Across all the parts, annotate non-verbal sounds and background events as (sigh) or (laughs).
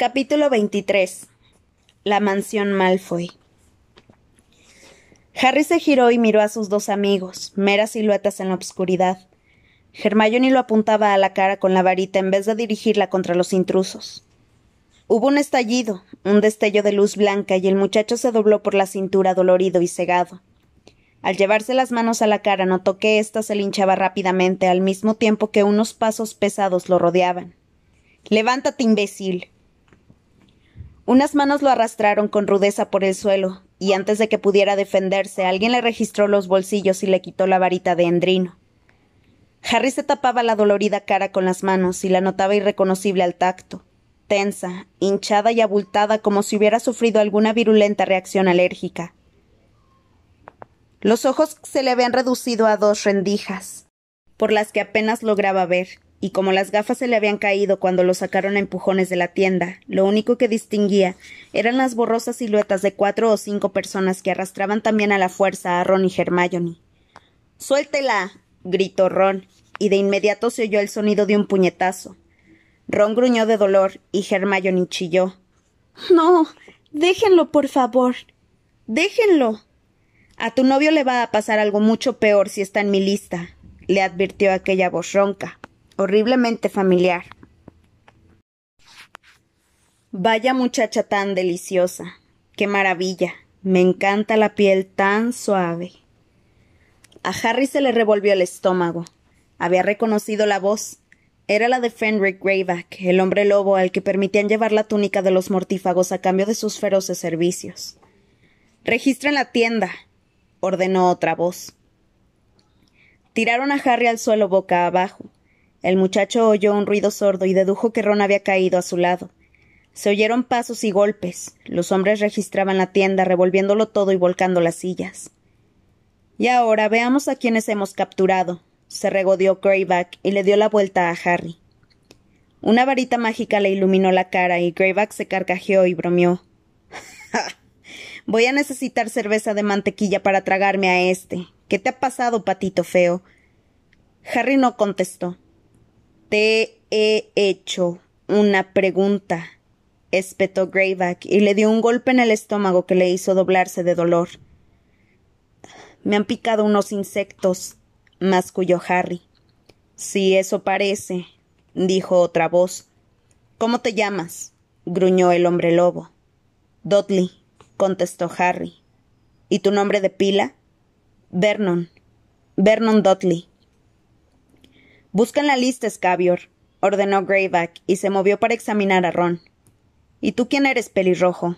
Capítulo 23 La mansión Malfoy Harry se giró y miró a sus dos amigos, meras siluetas en la obscuridad. Hermione lo apuntaba a la cara con la varita en vez de dirigirla contra los intrusos. Hubo un estallido, un destello de luz blanca y el muchacho se dobló por la cintura dolorido y cegado. Al llevarse las manos a la cara notó que ésta se linchaba rápidamente al mismo tiempo que unos pasos pesados lo rodeaban. Levántate, imbécil. Unas manos lo arrastraron con rudeza por el suelo, y antes de que pudiera defenderse, alguien le registró los bolsillos y le quitó la varita de endrino. Harry se tapaba la dolorida cara con las manos y la notaba irreconocible al tacto, tensa, hinchada y abultada como si hubiera sufrido alguna virulenta reacción alérgica. Los ojos se le habían reducido a dos rendijas, por las que apenas lograba ver, y como las gafas se le habían caído cuando lo sacaron a empujones de la tienda, lo único que distinguía eran las borrosas siluetas de cuatro o cinco personas que arrastraban también a la fuerza a Ron y Hermione. Suéltela. gritó Ron, y de inmediato se oyó el sonido de un puñetazo. Ron gruñó de dolor y Hermione chilló. No. Déjenlo, por favor. Déjenlo. A tu novio le va a pasar algo mucho peor si está en mi lista, le advirtió aquella voz ronca horriblemente familiar. Vaya muchacha tan deliciosa. Qué maravilla. Me encanta la piel tan suave. A Harry se le revolvió el estómago. Había reconocido la voz. Era la de Fenric Greyback, el hombre lobo al que permitían llevar la túnica de los mortífagos a cambio de sus feroces servicios. Registra en la tienda, ordenó otra voz. Tiraron a Harry al suelo boca abajo. El muchacho oyó un ruido sordo y dedujo que Ron había caído a su lado. Se oyeron pasos y golpes. Los hombres registraban la tienda, revolviéndolo todo y volcando las sillas. Y ahora veamos a quienes hemos capturado. Se regodeó Greyback y le dio la vuelta a Harry. Una varita mágica le iluminó la cara y Greyback se carcajeó y bromeó. (laughs) Voy a necesitar cerveza de mantequilla para tragarme a este. ¿Qué te ha pasado, patito feo? Harry no contestó. Te he hecho una pregunta, espetó Greyback y le dio un golpe en el estómago que le hizo doblarse de dolor. Me han picado unos insectos, masculló Harry. Sí, eso parece, dijo otra voz. ¿Cómo te llamas? gruñó el hombre lobo. Dudley, contestó Harry. ¿Y tu nombre de pila? Vernon. Vernon Dudley. Busca en la lista, Scabior, ordenó Greyback, y se movió para examinar a Ron. ¿Y tú quién eres, pelirrojo?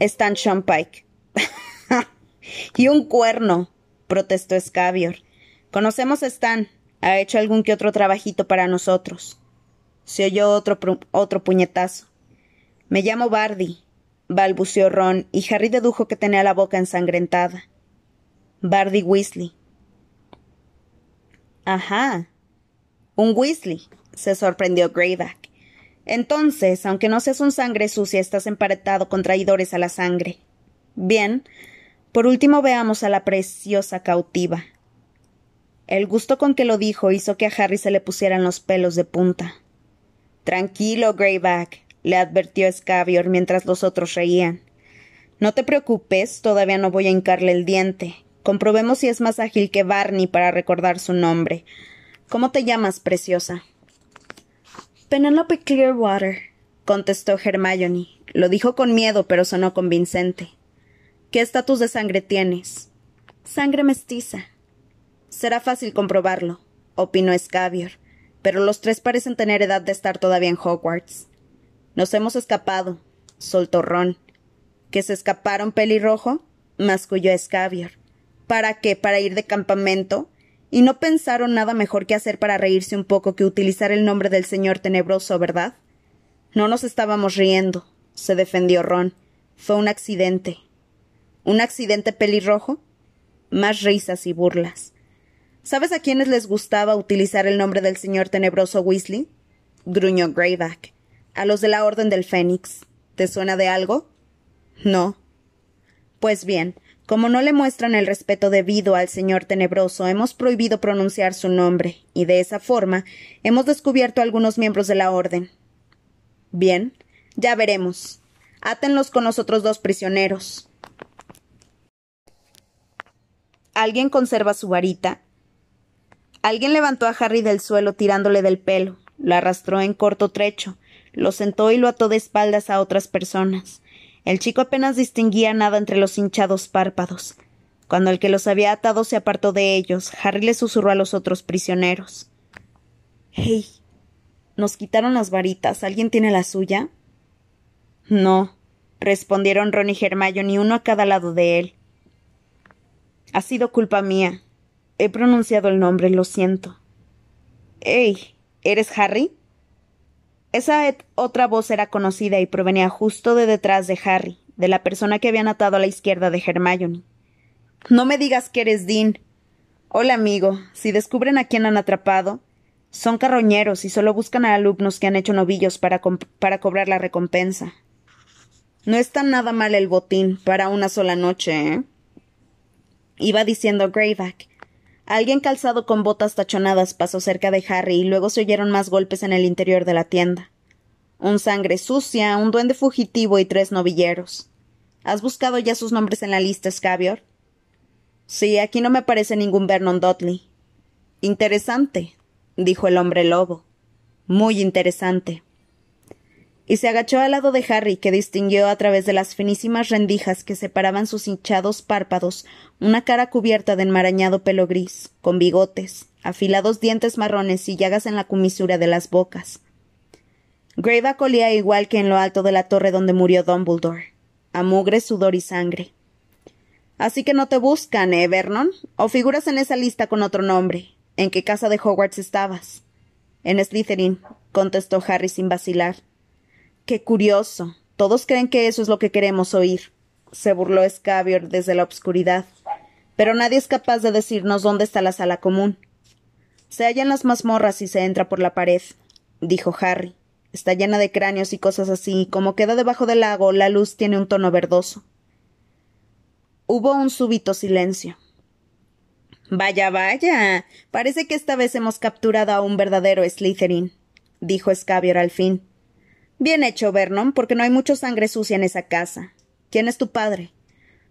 Stan Pike. (laughs) y un cuerno, protestó Scabior. Conocemos a Stan. Ha hecho algún que otro trabajito para nosotros. Se oyó otro, otro puñetazo. Me llamo Bardi, balbuceó Ron, y Harry dedujo que tenía la boca ensangrentada. Bardi Weasley. Ajá, un Weasley, se sorprendió Greyback. Entonces, aunque no seas un sangre sucia, estás emparetado con traidores a la sangre. Bien. Por último veamos a la preciosa cautiva. El gusto con que lo dijo hizo que a Harry se le pusieran los pelos de punta. Tranquilo, Greyback, le advirtió Scabior mientras los otros reían. No te preocupes, todavía no voy a hincarle el diente. Comprobemos si es más ágil que Barney para recordar su nombre. ¿Cómo te llamas, preciosa? Penelope Clearwater, contestó Hermione. Lo dijo con miedo, pero sonó convincente. ¿Qué estatus de sangre tienes? Sangre mestiza. Será fácil comprobarlo, opinó Scabior, pero los tres parecen tener edad de estar todavía en Hogwarts. Nos hemos escapado, soltó Ron. ¿Que se escaparon pelirrojo? masculló Scabior. ¿Para qué? ¿Para ir de campamento? Y no pensaron nada mejor que hacer para reírse un poco que utilizar el nombre del señor tenebroso, ¿verdad? No nos estábamos riendo, se defendió Ron. Fue un accidente. ¿Un accidente pelirrojo? Más risas y burlas. ¿Sabes a quiénes les gustaba utilizar el nombre del señor tenebroso Weasley? gruñó Greyback. A los de la Orden del Fénix. ¿Te suena de algo? No. Pues bien, como no le muestran el respeto debido al señor tenebroso, hemos prohibido pronunciar su nombre, y de esa forma hemos descubierto a algunos miembros de la orden. Bien, Ya veremos. Átenlos con los otros dos prisioneros. ¿Alguien conserva su varita? Alguien levantó a Harry del suelo tirándole del pelo, lo arrastró en corto trecho, lo sentó y lo ató de espaldas a otras personas. El chico apenas distinguía nada entre los hinchados párpados. Cuando el que los había atado se apartó de ellos, Harry le susurró a los otros prisioneros. Hey, nos quitaron las varitas. ¿Alguien tiene la suya? No, respondieron Ron y Hermione uno a cada lado de él. Ha sido culpa mía. He pronunciado el nombre, lo siento. Hey, ¿eres Harry? Esa otra voz era conocida y provenía justo de detrás de Harry, de la persona que habían atado a la izquierda de Hermione. No me digas que eres Dean. Hola, amigo. Si descubren a quién han atrapado, son carroñeros y solo buscan a alumnos que han hecho novillos para, para cobrar la recompensa. No está nada mal el botín para una sola noche, ¿eh? Iba diciendo Greyback. Alguien calzado con botas tachonadas pasó cerca de Harry y luego se oyeron más golpes en el interior de la tienda. Un sangre sucia, un duende fugitivo y tres novilleros. ¿Has buscado ya sus nombres en la lista, Scabior? Sí, aquí no me aparece ningún Vernon Dudley. Interesante, dijo el hombre lobo. Muy interesante y se agachó al lado de Harry, que distinguió a través de las finísimas rendijas que separaban sus hinchados párpados una cara cubierta de enmarañado pelo gris, con bigotes, afilados dientes marrones y llagas en la comisura de las bocas. Greyback olía igual que en lo alto de la torre donde murió Dumbledore, a mugre, sudor y sangre. Así que no te buscan, ¿eh, Vernon? ¿O figuras en esa lista con otro nombre? ¿En qué casa de Hogwarts estabas? En Slytherin, contestó Harry sin vacilar. Qué curioso. Todos creen que eso es lo que queremos oír. se burló Scabior desde la obscuridad. Pero nadie es capaz de decirnos dónde está la sala común. Se hallan las mazmorras y se entra por la pared, dijo Harry. Está llena de cráneos y cosas así, y como queda debajo del lago, la luz tiene un tono verdoso. Hubo un súbito silencio. Vaya, vaya. Parece que esta vez hemos capturado a un verdadero Slytherin, dijo Scabior al fin. Bien hecho, Vernon, porque no hay mucha sangre sucia en esa casa. ¿Quién es tu padre?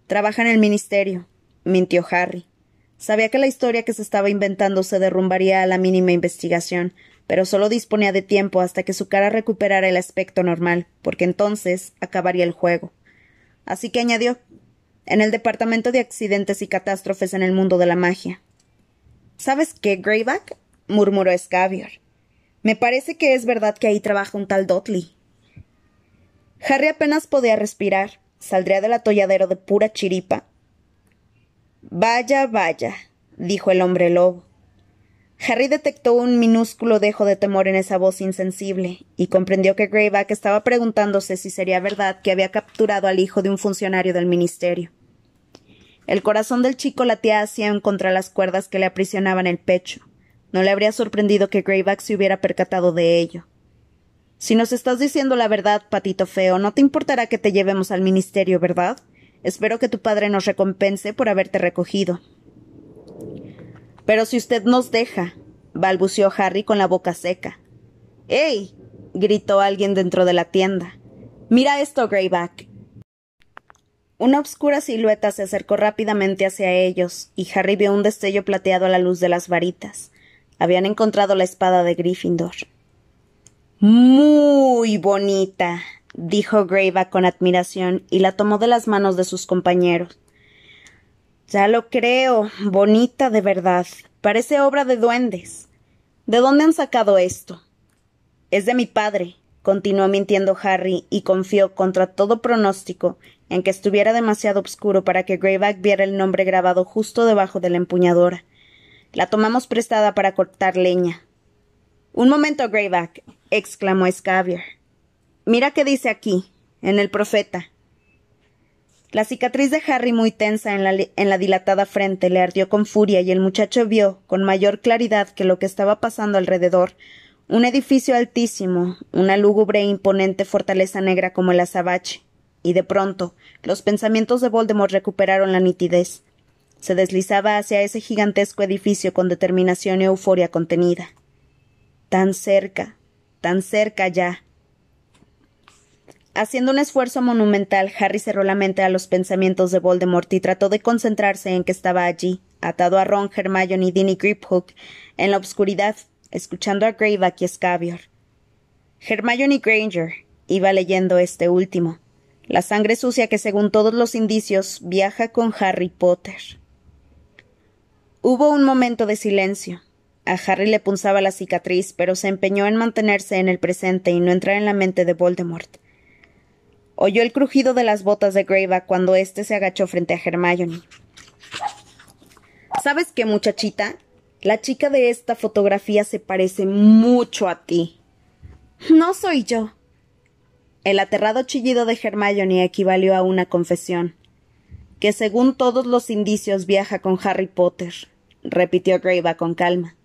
Trabaja en el ministerio, mintió Harry. Sabía que la historia que se estaba inventando se derrumbaría a la mínima investigación, pero solo disponía de tiempo hasta que su cara recuperara el aspecto normal, porque entonces acabaría el juego. Así que añadió en el Departamento de Accidentes y Catástrofes en el mundo de la magia. ¿Sabes qué, Greyback? murmuró Scabior. Me parece que es verdad que ahí trabaja un tal Dudley. Harry apenas podía respirar. Saldría del atolladero de pura chiripa. Vaya, vaya, dijo el hombre lobo. Harry detectó un minúsculo dejo de temor en esa voz insensible y comprendió que Greyback estaba preguntándose si sería verdad que había capturado al hijo de un funcionario del ministerio. El corazón del chico latía hacia contra las cuerdas que le aprisionaban el pecho. No le habría sorprendido que Greyback se hubiera percatado de ello. Si nos estás diciendo la verdad, patito feo, no te importará que te llevemos al ministerio, ¿verdad? Espero que tu padre nos recompense por haberte recogido. Pero si usted nos deja, balbuceó Harry con la boca seca. ¡Ey! gritó alguien dentro de la tienda. Mira esto, Greyback. Una oscura silueta se acercó rápidamente hacia ellos, y Harry vio un destello plateado a la luz de las varitas. Habían encontrado la espada de Gryffindor. Muy bonita, dijo Greyback con admiración y la tomó de las manos de sus compañeros. Ya lo creo, bonita de verdad. Parece obra de duendes. ¿De dónde han sacado esto? Es de mi padre, continuó mintiendo Harry, y confió contra todo pronóstico en que estuviera demasiado oscuro para que Greyback viera el nombre grabado justo debajo de la empuñadora. La tomamos prestada para cortar leña. Un momento, Greyback, exclamó Scabier. Mira qué dice aquí, en el profeta. La cicatriz de Harry muy tensa en la, en la, dilatada frente le ardió con furia y el muchacho vio, con mayor claridad que lo que estaba pasando alrededor, un edificio altísimo, una lúgubre e imponente fortaleza negra como el azabache, y de pronto los pensamientos de Voldemort recuperaron la nitidez. Se deslizaba hacia ese gigantesco edificio con determinación y euforia contenida. Tan cerca, tan cerca ya. Haciendo un esfuerzo monumental, Harry cerró la mente a los pensamientos de Voldemort y trató de concentrarse en que estaba allí, atado a Ron, Hermione y Dinny Griphook, en la oscuridad, escuchando a Greyback y Scabior. Hermione Granger iba leyendo este último, la sangre sucia que según todos los indicios viaja con Harry Potter. Hubo un momento de silencio. A Harry le punzaba la cicatriz, pero se empeñó en mantenerse en el presente y no entrar en la mente de Voldemort. Oyó el crujido de las botas de Greyback cuando éste se agachó frente a Hermione. ¿Sabes qué, muchachita? La chica de esta fotografía se parece mucho a ti. No soy yo. El aterrado chillido de Hermione equivalió a una confesión. Que según todos los indicios viaja con Harry Potter, repitió Greyback con calma.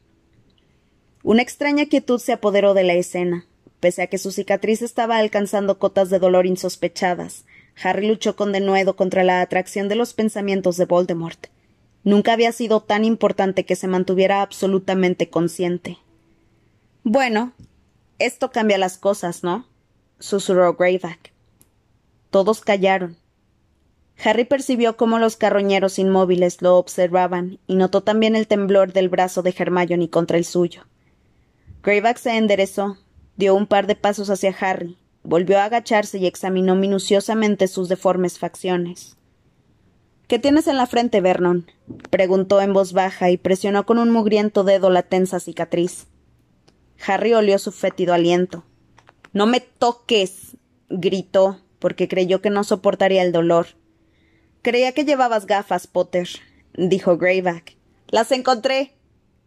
Una extraña quietud se apoderó de la escena. Pese a que su cicatriz estaba alcanzando cotas de dolor insospechadas, Harry luchó con denuedo contra la atracción de los pensamientos de Voldemort. Nunca había sido tan importante que se mantuviera absolutamente consciente. Bueno, esto cambia las cosas, ¿no? susurró Greyback. Todos callaron. Harry percibió cómo los carroñeros inmóviles lo observaban y notó también el temblor del brazo de Hermione contra el suyo. Greyback se enderezó, dio un par de pasos hacia Harry, volvió a agacharse y examinó minuciosamente sus deformes facciones. ¿Qué tienes en la frente, Vernon? preguntó en voz baja y presionó con un mugriento dedo la tensa cicatriz. Harry olió su fétido aliento. No me toques. gritó, porque creyó que no soportaría el dolor. Creía que llevabas gafas, Potter, dijo Greyback. Las encontré.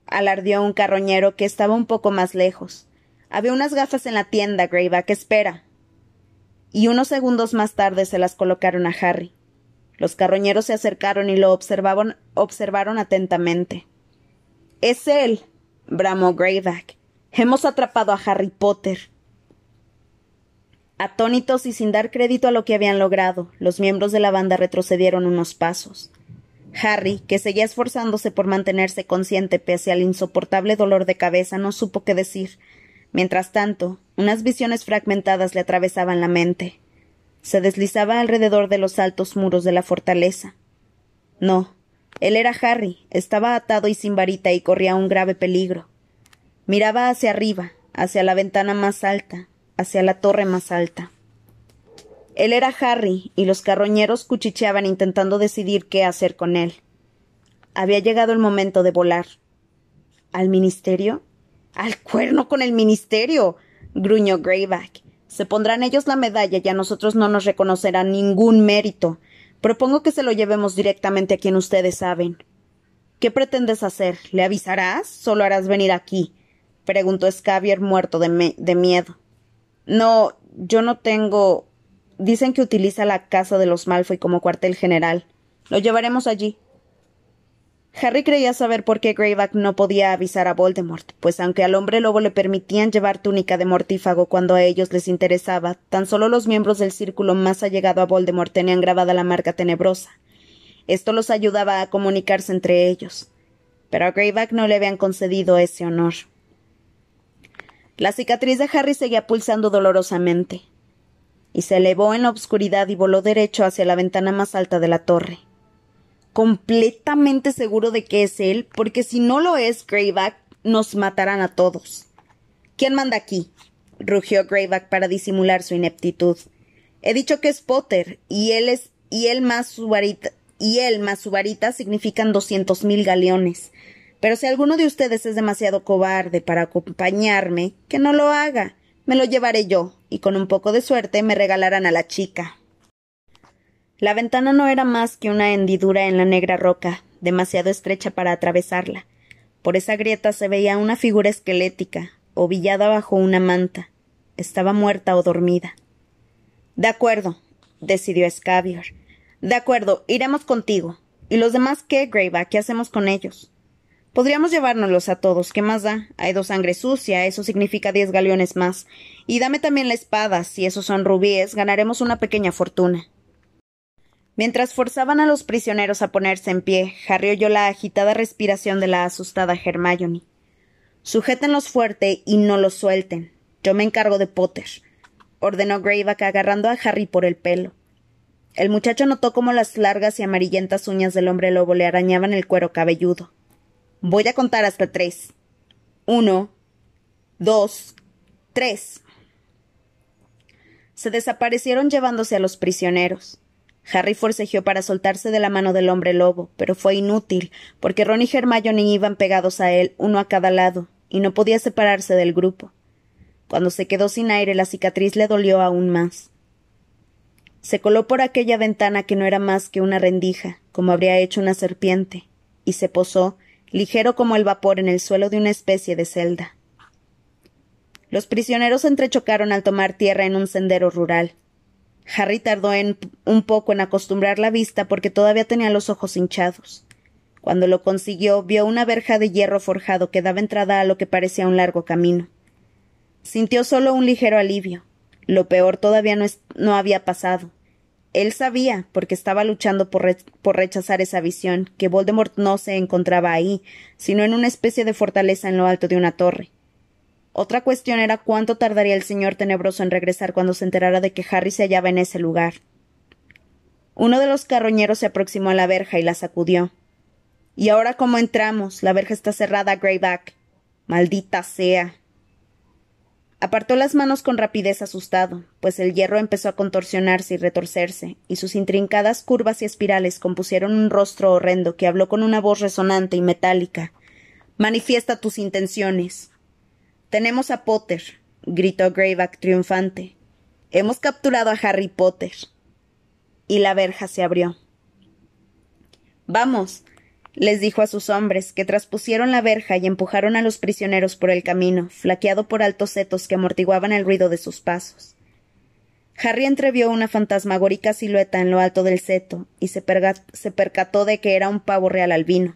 Alardió un carroñero que estaba un poco más lejos. Había unas gafas en la tienda, Greyback, espera. Y unos segundos más tarde se las colocaron a Harry. Los carroñeros se acercaron y lo observaron, observaron atentamente. Es él, bramó Greyback. Hemos atrapado a Harry Potter. Atónitos y sin dar crédito a lo que habían logrado, los miembros de la banda retrocedieron unos pasos. Harry, que seguía esforzándose por mantenerse consciente pese al insoportable dolor de cabeza, no supo qué decir. Mientras tanto, unas visiones fragmentadas le atravesaban la mente. Se deslizaba alrededor de los altos muros de la fortaleza. No, él era Harry, estaba atado y sin varita y corría un grave peligro. Miraba hacia arriba, hacia la ventana más alta, hacia la torre más alta. Él era Harry, y los carroñeros cuchicheaban intentando decidir qué hacer con él. Había llegado el momento de volar. ¿Al ministerio? ¡Al cuerno con el ministerio! gruñó Greyback. Se pondrán ellos la medalla y a nosotros no nos reconocerán ningún mérito. Propongo que se lo llevemos directamente a quien ustedes saben. ¿Qué pretendes hacer? ¿Le avisarás? ¿Solo harás venir aquí? preguntó Scabier muerto de, de miedo. No, yo no tengo. Dicen que utiliza la casa de los Malfoy como cuartel general. Lo llevaremos allí. Harry creía saber por qué Greyback no podía avisar a Voldemort, pues aunque al hombre lobo le permitían llevar túnica de mortífago cuando a ellos les interesaba, tan solo los miembros del círculo más allegado a Voldemort tenían grabada la marca tenebrosa. Esto los ayudaba a comunicarse entre ellos. Pero a Greyback no le habían concedido ese honor. La cicatriz de Harry seguía pulsando dolorosamente, y se elevó en la obscuridad y voló derecho hacia la ventana más alta de la torre. Completamente seguro de que es él, porque si no lo es, Greyback, nos matarán a todos. ¿Quién manda aquí? rugió Greyback para disimular su ineptitud. He dicho que es Potter, y él es y él más su varita y él más su varita significan doscientos mil galeones. Pero si alguno de ustedes es demasiado cobarde para acompañarme, que no lo haga. Me lo llevaré yo, y con un poco de suerte me regalarán a la chica. La ventana no era más que una hendidura en la negra roca, demasiado estrecha para atravesarla. Por esa grieta se veía una figura esquelética, ovillada bajo una manta. Estaba muerta o dormida. De acuerdo, decidió Scabior. De acuerdo, iremos contigo. ¿Y los demás qué, Greyback? ¿Qué hacemos con ellos? Podríamos llevárnoslos a todos. ¿Qué más da? Hay dos sangre sucia, eso significa diez galeones más. Y dame también la espada. Si esos son rubíes, ganaremos una pequeña fortuna. Mientras forzaban a los prisioneros a ponerse en pie, Harry oyó la agitada respiración de la asustada Hermione. Sujétenlos fuerte y no los suelten. Yo me encargo de Potter. ordenó Greyback agarrando a Harry por el pelo. El muchacho notó cómo las largas y amarillentas uñas del hombre lobo le arañaban el cuero cabelludo. Voy a contar hasta tres. Uno, dos, tres. Se desaparecieron llevándose a los prisioneros. Harry forcejeó para soltarse de la mano del hombre lobo, pero fue inútil, porque Ron y Hermione iban pegados a él, uno a cada lado, y no podía separarse del grupo. Cuando se quedó sin aire, la cicatriz le dolió aún más. Se coló por aquella ventana que no era más que una rendija, como habría hecho una serpiente, y se posó, ligero como el vapor, en el suelo de una especie de celda. Los prisioneros entrechocaron al tomar tierra en un sendero rural. Harry tardó un poco en acostumbrar la vista porque todavía tenía los ojos hinchados. Cuando lo consiguió, vio una verja de hierro forjado que daba entrada a lo que parecía un largo camino. Sintió solo un ligero alivio. Lo peor todavía no, no había pasado. Él sabía, porque estaba luchando por, rechazar esa visión, que Voldemort no se encontraba ahí, sino en una especie de fortaleza en lo alto de una torre. Otra cuestión era cuánto tardaría el señor tenebroso en regresar cuando se enterara de que Harry se hallaba en ese lugar. Uno de los carroñeros se aproximó a la verja y la sacudió. ¿Y ahora cómo entramos? La verja está cerrada, Greyback. Maldita sea. Apartó las manos con rapidez asustado, pues el hierro empezó a contorsionarse y retorcerse, y sus intrincadas curvas y espirales compusieron un rostro horrendo que habló con una voz resonante y metálica. Manifiesta tus intenciones. Tenemos a Potter, gritó Greyback triunfante. Hemos capturado a Harry Potter. Y la verja se abrió. Vamos, les dijo a sus hombres, que traspusieron la verja y empujaron a los prisioneros por el camino, flaqueado por altos setos que amortiguaban el ruido de sus pasos. Harry entrevió una fantasmagórica silueta en lo alto del seto y se, percató de que era un pavo real albino.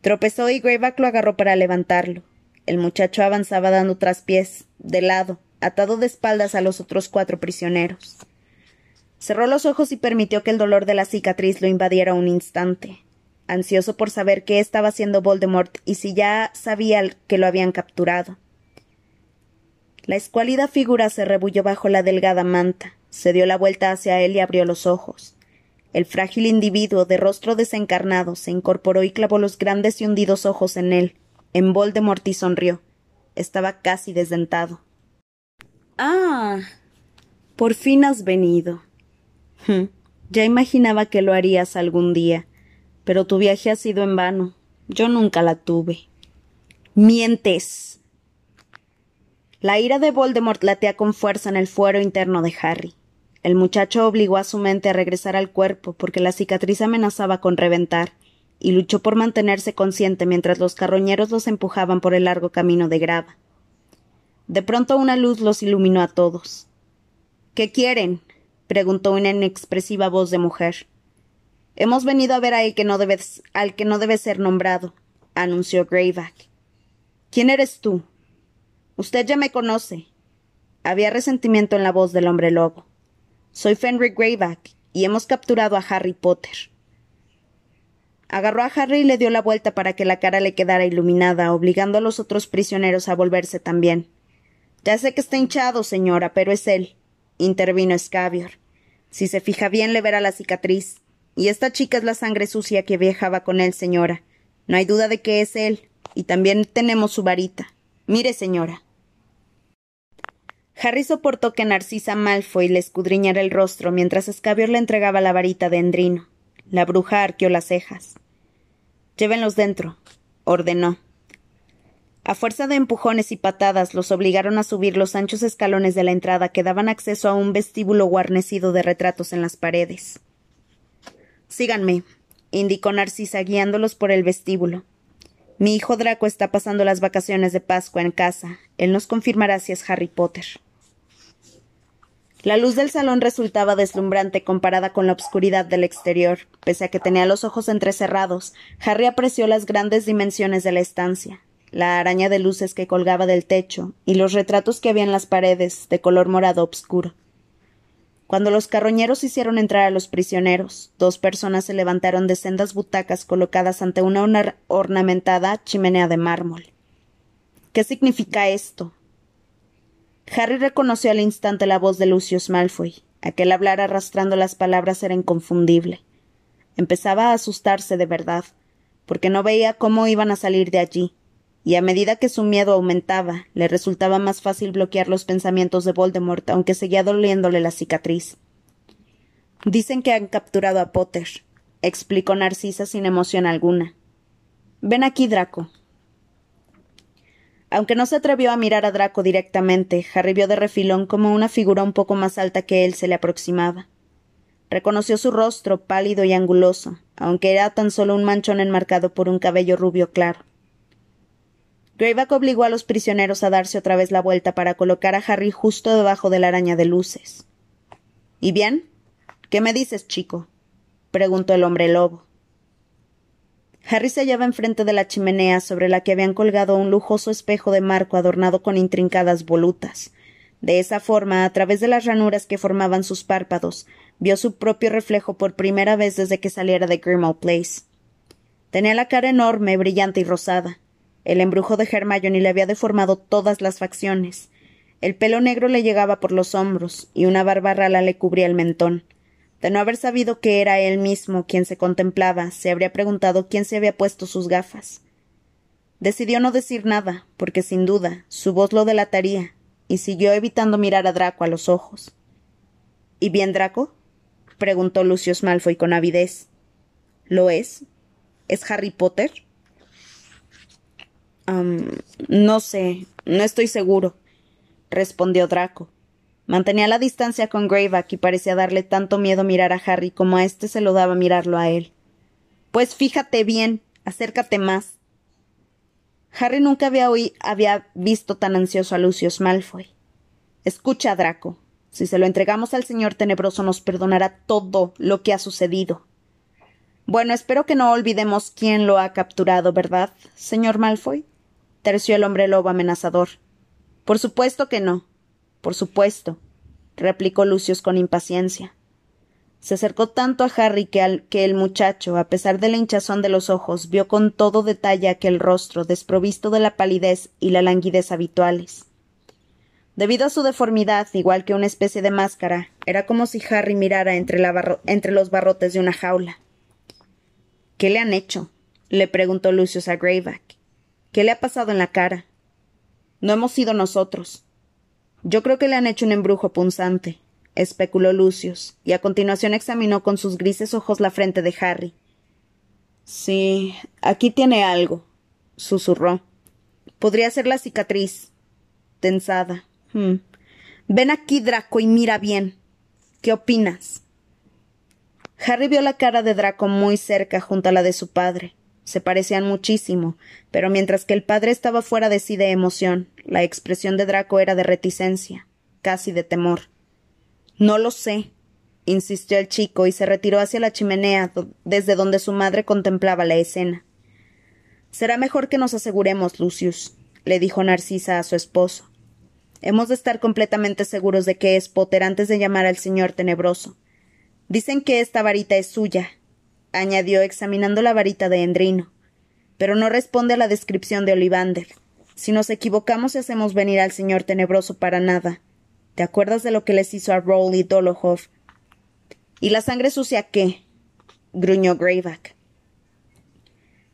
Tropezó y Greyback lo agarró para levantarlo. El muchacho avanzaba dando traspiés, de lado, atado de espaldas a los otros cuatro prisioneros. Cerró los ojos y permitió que el dolor de la cicatriz lo invadiera un instante ansioso por saber qué estaba haciendo Voldemort y si ya sabía que lo habían capturado. La escuálida figura se rebulló bajo la delgada manta, se dio la vuelta hacia él y abrió los ojos. El frágil individuo de rostro desencarnado se incorporó y clavó los grandes y hundidos ojos en él, en Voldemort y sonrió. Estaba casi desdentado. Ah. Por fin has venido. Hm, ya imaginaba que lo harías algún día. Pero tu viaje ha sido en vano. Yo nunca la tuve. Mientes. La ira de Voldemort latea con fuerza en el fuero interno de Harry. El muchacho obligó a su mente a regresar al cuerpo porque la cicatriz amenazaba con reventar, y luchó por mantenerse consciente mientras los carroñeros los empujaban por el largo camino de grava. De pronto una luz los iluminó a todos. ¿Qué quieren? preguntó una inexpresiva voz de mujer. Hemos venido a ver a que no debe, al que no debe ser nombrado, anunció Greyback. ¿Quién eres tú? Usted ya me conoce. Había resentimiento en la voz del hombre lobo. Soy Fenric Greyback, y hemos capturado a Harry Potter. Agarró a Harry y le dio la vuelta para que la cara le quedara iluminada, obligando a los otros prisioneros a volverse también. Ya sé que está hinchado, señora, pero es él, intervino Scabior. Si se fija bien le verá la cicatriz. Y esta chica es la sangre sucia que viajaba con él, señora. No hay duda de que es él. Y también tenemos su varita. Mire, señora. Harry soportó que Narcisa Malfoy le escudriñara el rostro mientras Scabior le entregaba la varita de Endrino. La bruja arqueó las cejas. Llévenlos dentro, ordenó. A fuerza de empujones y patadas los obligaron a subir los anchos escalones de la entrada que daban acceso a un vestíbulo guarnecido de retratos en las paredes. Síganme, indicó Narcisa guiándolos por el vestíbulo. Mi hijo Draco está pasando las vacaciones de Pascua en casa. Él nos confirmará si es Harry Potter. La luz del salón resultaba deslumbrante comparada con la obscuridad del exterior. Pese a que tenía los ojos entrecerrados, Harry apreció las grandes dimensiones de la estancia, la araña de luces que colgaba del techo y los retratos que había en las paredes de color morado obscuro. Cuando los carroñeros hicieron entrar a los prisioneros, dos personas se levantaron de sendas butacas colocadas ante una ornamentada chimenea de mármol. ¿Qué significa esto? Harry reconoció al instante la voz de Lucius Malfoy. Aquel hablar arrastrando las palabras era inconfundible. Empezaba a asustarse de verdad, porque no veía cómo iban a salir de allí, y a medida que su miedo aumentaba, le resultaba más fácil bloquear los pensamientos de Voldemort, aunque seguía doliéndole la cicatriz. Dicen que han capturado a Potter, explicó Narcisa sin emoción alguna. Ven aquí, Draco. Aunque no se atrevió a mirar a Draco directamente, Harry vio de refilón como una figura un poco más alta que él se le aproximaba. Reconoció su rostro pálido y anguloso, aunque era tan solo un manchón enmarcado por un cabello rubio claro. Greyback obligó a los prisioneros a darse otra vez la vuelta para colocar a Harry justo debajo de la araña de luces. ¿Y bien? ¿Qué me dices, chico? preguntó el hombre lobo. Harry se hallaba enfrente de la chimenea sobre la que habían colgado un lujoso espejo de marco adornado con intrincadas volutas. De esa forma, a través de las ranuras que formaban sus párpados, vio su propio reflejo por primera vez desde que saliera de Grimmauld Place. Tenía la cara enorme, brillante y rosada. El embrujo de Hermione le había deformado todas las facciones. El pelo negro le llegaba por los hombros y una barba rala le cubría el mentón. De no haber sabido que era él mismo quien se contemplaba, se habría preguntado quién se había puesto sus gafas. Decidió no decir nada, porque sin duda su voz lo delataría, y siguió evitando mirar a Draco a los ojos. ¿Y bien, Draco? preguntó Lucius Malfoy con avidez. ¿Lo es? ¿Es Harry Potter? No sé, no estoy seguro, respondió Draco. Mantenía la distancia con Greyback y parecía darle tanto miedo mirar a Harry como a éste se lo daba mirarlo a él. Pues fíjate bien, acércate más. Harry nunca había, había visto tan ansioso a Lucius Malfoy. Escucha, Draco. Si se lo entregamos al señor tenebroso nos perdonará todo lo que ha sucedido. Bueno, espero que no olvidemos quién lo ha capturado, ¿verdad, señor Malfoy? Terció el hombre lobo amenazador. Por supuesto que no. Por supuesto, replicó Lucius con impaciencia. Se acercó tanto a Harry que, el muchacho, a pesar de la hinchazón de los ojos, vio con todo detalle aquel rostro desprovisto de la palidez y la languidez habituales. Debido a su deformidad, igual que una especie de máscara, era como si Harry mirara entre, entre los barrotes de una jaula. ¿Qué le han hecho? le preguntó Lucius a Greyback. ¿Qué le ha pasado en la cara? No hemos sido nosotros, yo creo que le han hecho un embrujo punzante, especuló Lucius, y a continuación examinó con sus grises ojos la frente de Harry. Sí, aquí tiene algo, susurró. Podría ser la cicatriz. Tensada. Hmm. Ven aquí, Draco, y mira bien. ¿Qué opinas? Harry vio la cara de Draco muy cerca junto a la de su padre. Se parecían muchísimo, pero mientras que el padre estaba fuera de sí de emoción, la expresión de Draco era de reticencia, casi de temor. No lo sé, insistió el chico y se retiró hacia la chimenea desde donde su madre contemplaba la escena. Será mejor que nos aseguremos, Lucius, le dijo Narcisa a su esposo. Hemos de estar completamente seguros de que es Potter antes de llamar al señor tenebroso. Dicen que esta varita es suya, añadió examinando la varita de Endrino. Pero no responde a la descripción de Olivander. Si nos equivocamos y hacemos venir al señor tenebroso para nada. ¿Te acuerdas de lo que les hizo a Rowley y Dolohoff? ¿Y la sangre sucia qué? gruñó Greyback.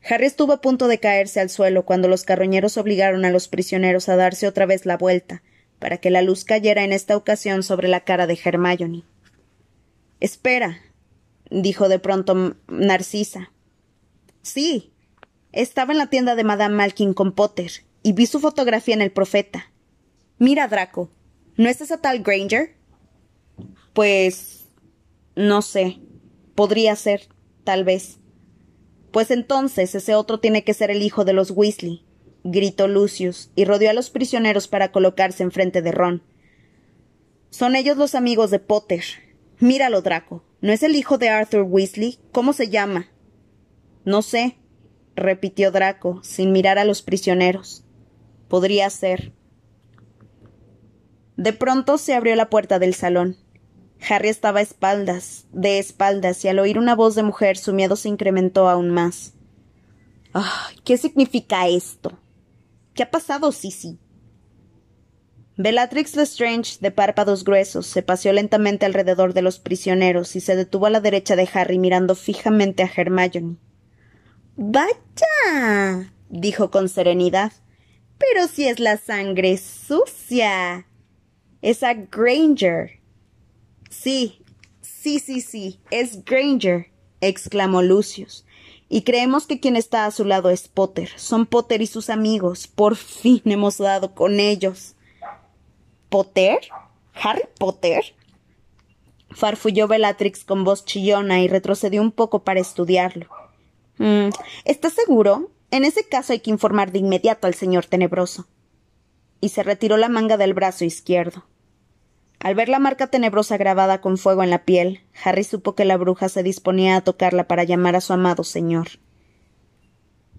Harry estuvo a punto de caerse al suelo cuando los carroñeros obligaron a los prisioneros a darse otra vez la vuelta, para que la luz cayera en esta ocasión sobre la cara de Hermione. Espera, dijo de pronto Narcisa. Sí. Estaba en la tienda de Madame Malkin con Potter y vi su fotografía en el profeta. Mira, Draco, ¿no es esa tal Granger? Pues. no sé. Podría ser, tal vez. Pues entonces ese otro tiene que ser el hijo de los Weasley, gritó Lucius, y rodeó a los prisioneros para colocarse enfrente de Ron. Son ellos los amigos de Potter. Míralo, Draco. ¿No es el hijo de Arthur Weasley? ¿Cómo se llama? No sé, repitió Draco, sin mirar a los prisioneros. Podría ser. De pronto se abrió la puerta del salón. Harry estaba a espaldas, de espaldas, y al oír una voz de mujer su miedo se incrementó aún más. ¿Qué significa esto? ¿Qué ha pasado, Sisi? Bellatrix Lestrange, de párpados gruesos, se paseó lentamente alrededor de los prisioneros y se detuvo a la derecha de Harry mirando fijamente a Hermione. Vaya. dijo con serenidad. Pero si es la sangre sucia. Esa Granger. Sí, sí, sí, sí, es Granger, exclamó Lucius. Y creemos que quien está a su lado es Potter. Son Potter y sus amigos. Por fin hemos dado con ellos. ¿Potter? ¿Harry Potter? Farfulló Bellatrix con voz chillona y retrocedió un poco para estudiarlo. Mm, ¿Estás seguro? En ese caso hay que informar de inmediato al señor tenebroso. Y se retiró la manga del brazo izquierdo. Al ver la marca tenebrosa grabada con fuego en la piel, Harry supo que la bruja se disponía a tocarla para llamar a su amado señor.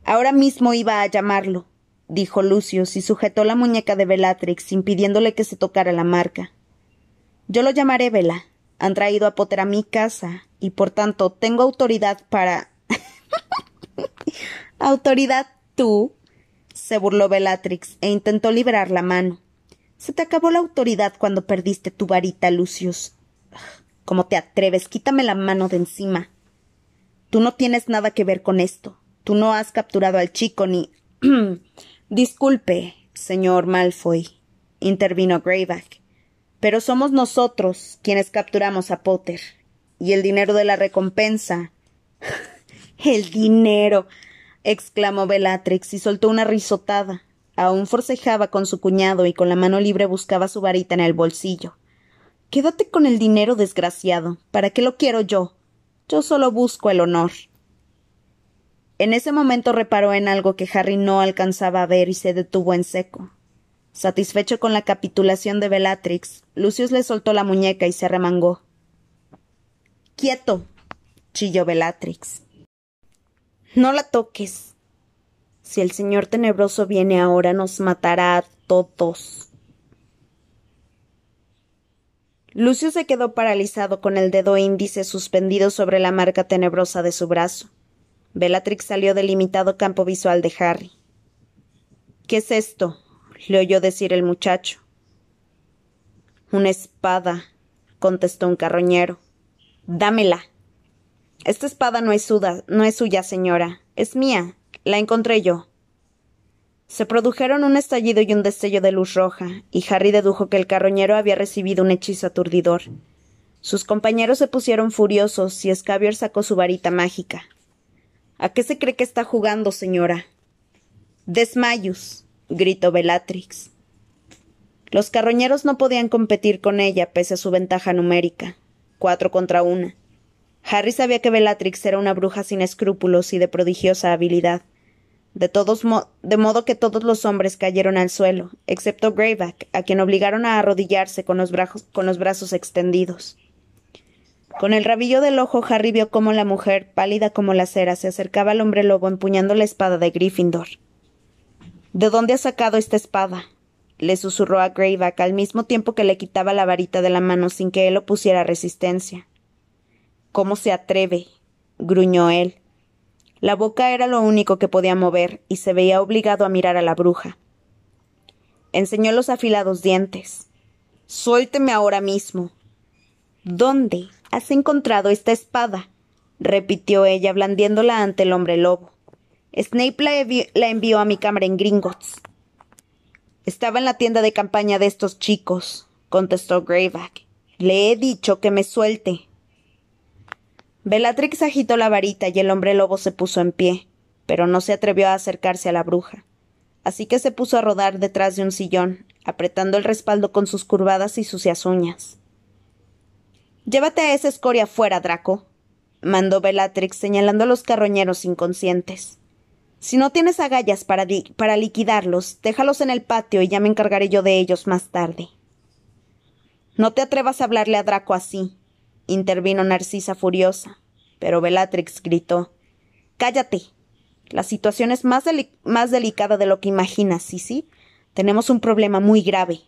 Ahora mismo iba a llamarlo, dijo Lucius y sujetó la muñeca de Bellatrix, impidiéndole que se tocara la marca. Yo lo llamaré Bella. Han traído a Potter a mi casa, y por tanto tengo autoridad para. (laughs) ¿Autoridad tú? se burló Bellatrix e intentó liberar la mano. Se te acabó la autoridad cuando perdiste tu varita, Lucius. ¿Cómo te atreves? Quítame la mano de encima. Tú no tienes nada que ver con esto. Tú no has capturado al chico ni. (clears throat) Disculpe, señor Malfoy, intervino Greyback. Pero somos nosotros quienes capturamos a Potter. Y el dinero de la recompensa. (laughs) el dinero. exclamó Bellatrix y soltó una risotada. Aún forcejaba con su cuñado y con la mano libre buscaba su varita en el bolsillo. Quédate con el dinero, desgraciado. ¿Para qué lo quiero yo? Yo solo busco el honor. En ese momento reparó en algo que Harry no alcanzaba a ver y se detuvo en seco. Satisfecho con la capitulación de Bellatrix, Lucius le soltó la muñeca y se remangó. Quieto. chilló Bellatrix. No la toques. Si el señor tenebroso viene ahora, nos matará a todos. Lucio se quedó paralizado con el dedo índice suspendido sobre la marca tenebrosa de su brazo. Bellatrix salió del limitado campo visual de Harry. ¿Qué es esto? le oyó decir el muchacho. Una espada, contestó un carroñero. Dámela. Esta espada no es, no es suya, señora. Es mía. La encontré yo. Se produjeron un estallido y un destello de luz roja, y Harry dedujo que el carroñero había recibido un hechizo aturdidor. Sus compañeros se pusieron furiosos y Scabior sacó su varita mágica. ¿A qué se cree que está jugando, señora? Desmayus, gritó Bellatrix. Los carroñeros no podían competir con ella pese a su ventaja numérica. Cuatro contra una. Harry sabía que Bellatrix era una bruja sin escrúpulos y de prodigiosa habilidad. De, todos de modo que todos los hombres cayeron al suelo, excepto Greyback, a quien obligaron a arrodillarse con los, con los brazos extendidos. Con el rabillo del ojo, Harry vio cómo la mujer, pálida como la cera, se acercaba al hombre lobo empuñando la espada de Gryffindor. ¿De dónde has sacado esta espada? le susurró a Greyback al mismo tiempo que le quitaba la varita de la mano sin que él opusiera resistencia. ¿Cómo se atreve? gruñó él. La boca era lo único que podía mover y se veía obligado a mirar a la bruja. Enseñó los afilados dientes. Suélteme ahora mismo. ¿Dónde has encontrado esta espada? repitió ella, blandiéndola ante el hombre lobo. Snape la, envió a mi cámara en Gringotts. Estaba en la tienda de campaña de estos chicos, contestó Greyback. Le he dicho que me suelte. Bellatrix agitó la varita y el hombre lobo se puso en pie, pero no se atrevió a acercarse a la bruja. Así que se puso a rodar detrás de un sillón, apretando el respaldo con sus curvadas y sucias uñas. Llévate a esa escoria fuera, Draco, mandó Bellatrix señalando a los carroñeros inconscientes. Si no tienes agallas para, para liquidarlos, déjalos en el patio y ya me encargaré yo de ellos más tarde. No te atrevas a hablarle a Draco así, intervino Narcisa furiosa, pero Bellatrix gritó Cállate. La situación es más, más delicada de lo que imaginas, sí, sí. Tenemos un problema muy grave.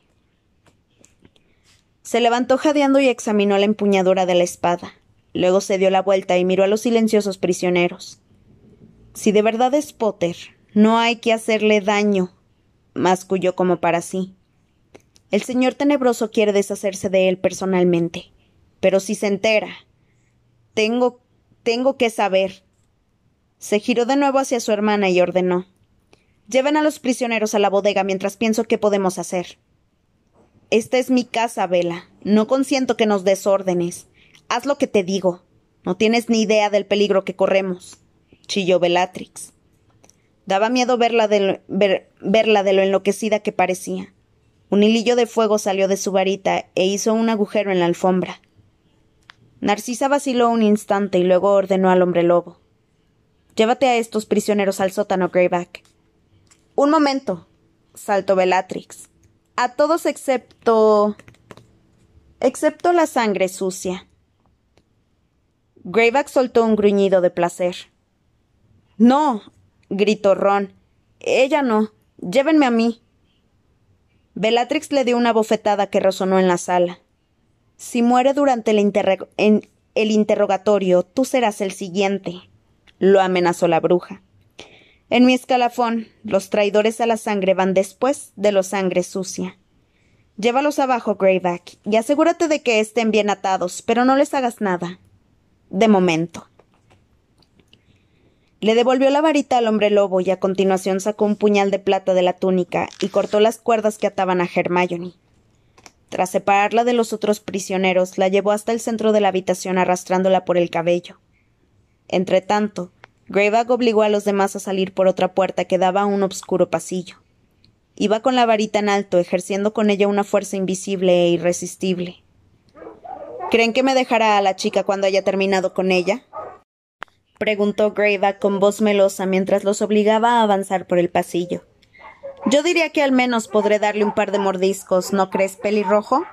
Se levantó jadeando y examinó la empuñadura de la espada. Luego se dio la vuelta y miró a los silenciosos prisioneros. Si de verdad es Potter, no hay que hacerle daño, masculló como para sí. El señor tenebroso quiere deshacerse de él personalmente. Pero si se entera. Tengo. tengo que saber. Se giró de nuevo hacia su hermana y ordenó. Lleven a los prisioneros a la bodega mientras pienso qué podemos hacer. Esta es mi casa, Vela. No consiento que nos desórdenes. Haz lo que te digo. No tienes ni idea del peligro que corremos. chilló Bellatrix. Daba miedo verla de, verla de lo enloquecida que parecía. Un hilillo de fuego salió de su varita e hizo un agujero en la alfombra. Narcisa vaciló un instante y luego ordenó al hombre lobo. Llévate a estos prisioneros al sótano, Greyback. Un momento, saltó Bellatrix. A todos excepto. excepto la sangre sucia. Greyback soltó un gruñido de placer. No, gritó Ron. Ella no. Llévenme a mí. Bellatrix le dio una bofetada que resonó en la sala. Si muere durante el, el interrogatorio, tú serás el siguiente, lo amenazó la bruja. En mi escalafón, los traidores a la sangre van después de los sangre sucia. Llévalos abajo, Greyback, y asegúrate de que estén bien atados, pero no les hagas nada. De momento. Le devolvió la varita al hombre lobo y a continuación sacó un puñal de plata de la túnica y cortó las cuerdas que ataban a Hermione. Tras separarla de los otros prisioneros, la llevó hasta el centro de la habitación arrastrándola por el cabello. Entretanto, Greyback obligó a los demás a salir por otra puerta que daba a un obscuro pasillo. Iba con la varita en alto, ejerciendo con ella una fuerza invisible e irresistible. ¿Creen que me dejará a la chica cuando haya terminado con ella? preguntó Greyback con voz melosa mientras los obligaba a avanzar por el pasillo. Yo diría que al menos podré darle un par de mordiscos, ¿no crees, pelirrojo?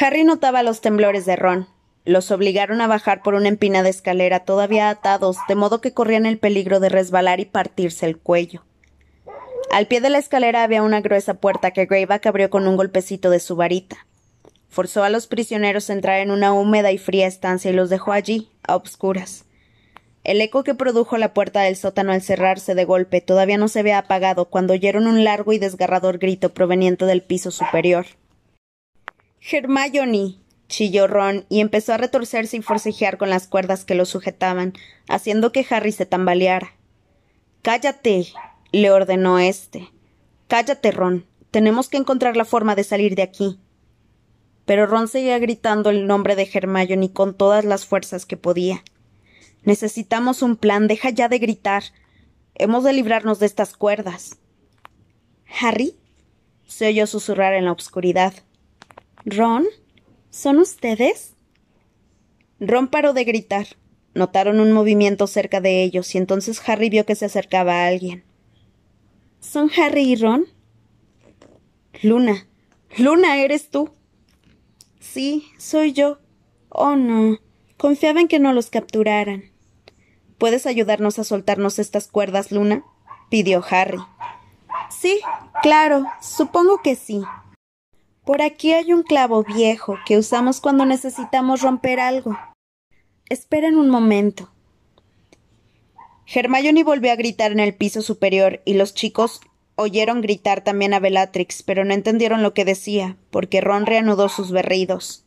Harry notaba los temblores de Ron. Los obligaron a bajar por una empinada escalera todavía atados, de modo que corrían el peligro de resbalar y partirse el cuello. Al pie de la escalera había una gruesa puerta que Greyback abrió con un golpecito de su varita. Forzó a los prisioneros a entrar en una húmeda y fría estancia y los dejó allí, a obscuras. El eco que produjo la puerta del sótano al cerrarse de golpe todavía no se había apagado cuando oyeron un largo y desgarrador grito proveniente del piso superior. Hermione. Chilló Ron y empezó a retorcerse y forcejear con las cuerdas que lo sujetaban, haciendo que Harry se tambaleara. Cállate. le ordenó éste. Cállate, Ron. Tenemos que encontrar la forma de salir de aquí. Pero Ron seguía gritando el nombre de Hermione con todas las fuerzas que podía. Necesitamos un plan. Deja ya de gritar. Hemos de librarnos de estas cuerdas. Harry. se oyó susurrar en la oscuridad. Ron. ¿Son ustedes? Ron paró de gritar. Notaron un movimiento cerca de ellos y entonces Harry vio que se acercaba a alguien. ¿Son Harry y Ron? Luna. Luna, ¿eres tú? Sí, soy yo. Oh, no. Confiaba en que no los capturaran. ¿Puedes ayudarnos a soltarnos estas cuerdas, Luna? pidió Harry. Sí, claro, supongo que sí. Por aquí hay un clavo viejo que usamos cuando necesitamos romper algo. Esperen un momento. Hermione volvió a gritar en el piso superior y los chicos oyeron gritar también a Bellatrix, pero no entendieron lo que decía, porque Ron reanudó sus berridos.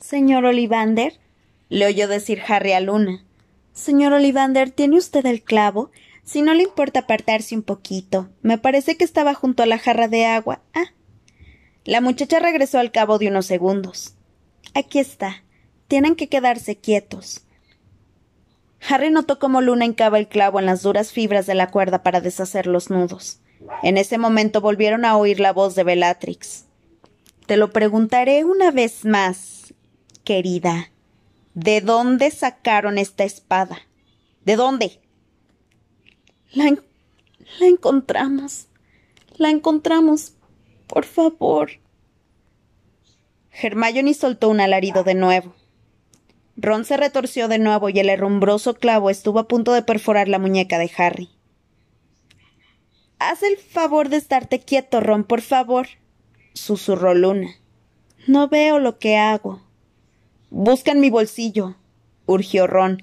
Señor Olivander, le oyó decir Harry a Luna. Señor Olivander, ¿tiene usted el clavo? Si no le importa apartarse un poquito. Me parece que estaba junto a la jarra de agua. Ah. La muchacha regresó al cabo de unos segundos. Aquí está. Tienen que quedarse quietos. Harry notó cómo Luna hincaba el clavo en las duras fibras de la cuerda para deshacer los nudos. En ese momento volvieron a oír la voz de Bellatrix. Te lo preguntaré una vez más, querida. ¿De dónde sacaron esta espada? ¿De dónde? La, la encontramos. La encontramos. Por favor. Hermione soltó un alarido de nuevo. Ron se retorció de nuevo y el herrumbroso clavo estuvo a punto de perforar la muñeca de Harry. Haz el favor de estarte quieto, Ron, por favor, susurró Luna. No veo lo que hago. Busca en mi bolsillo, urgió Ron.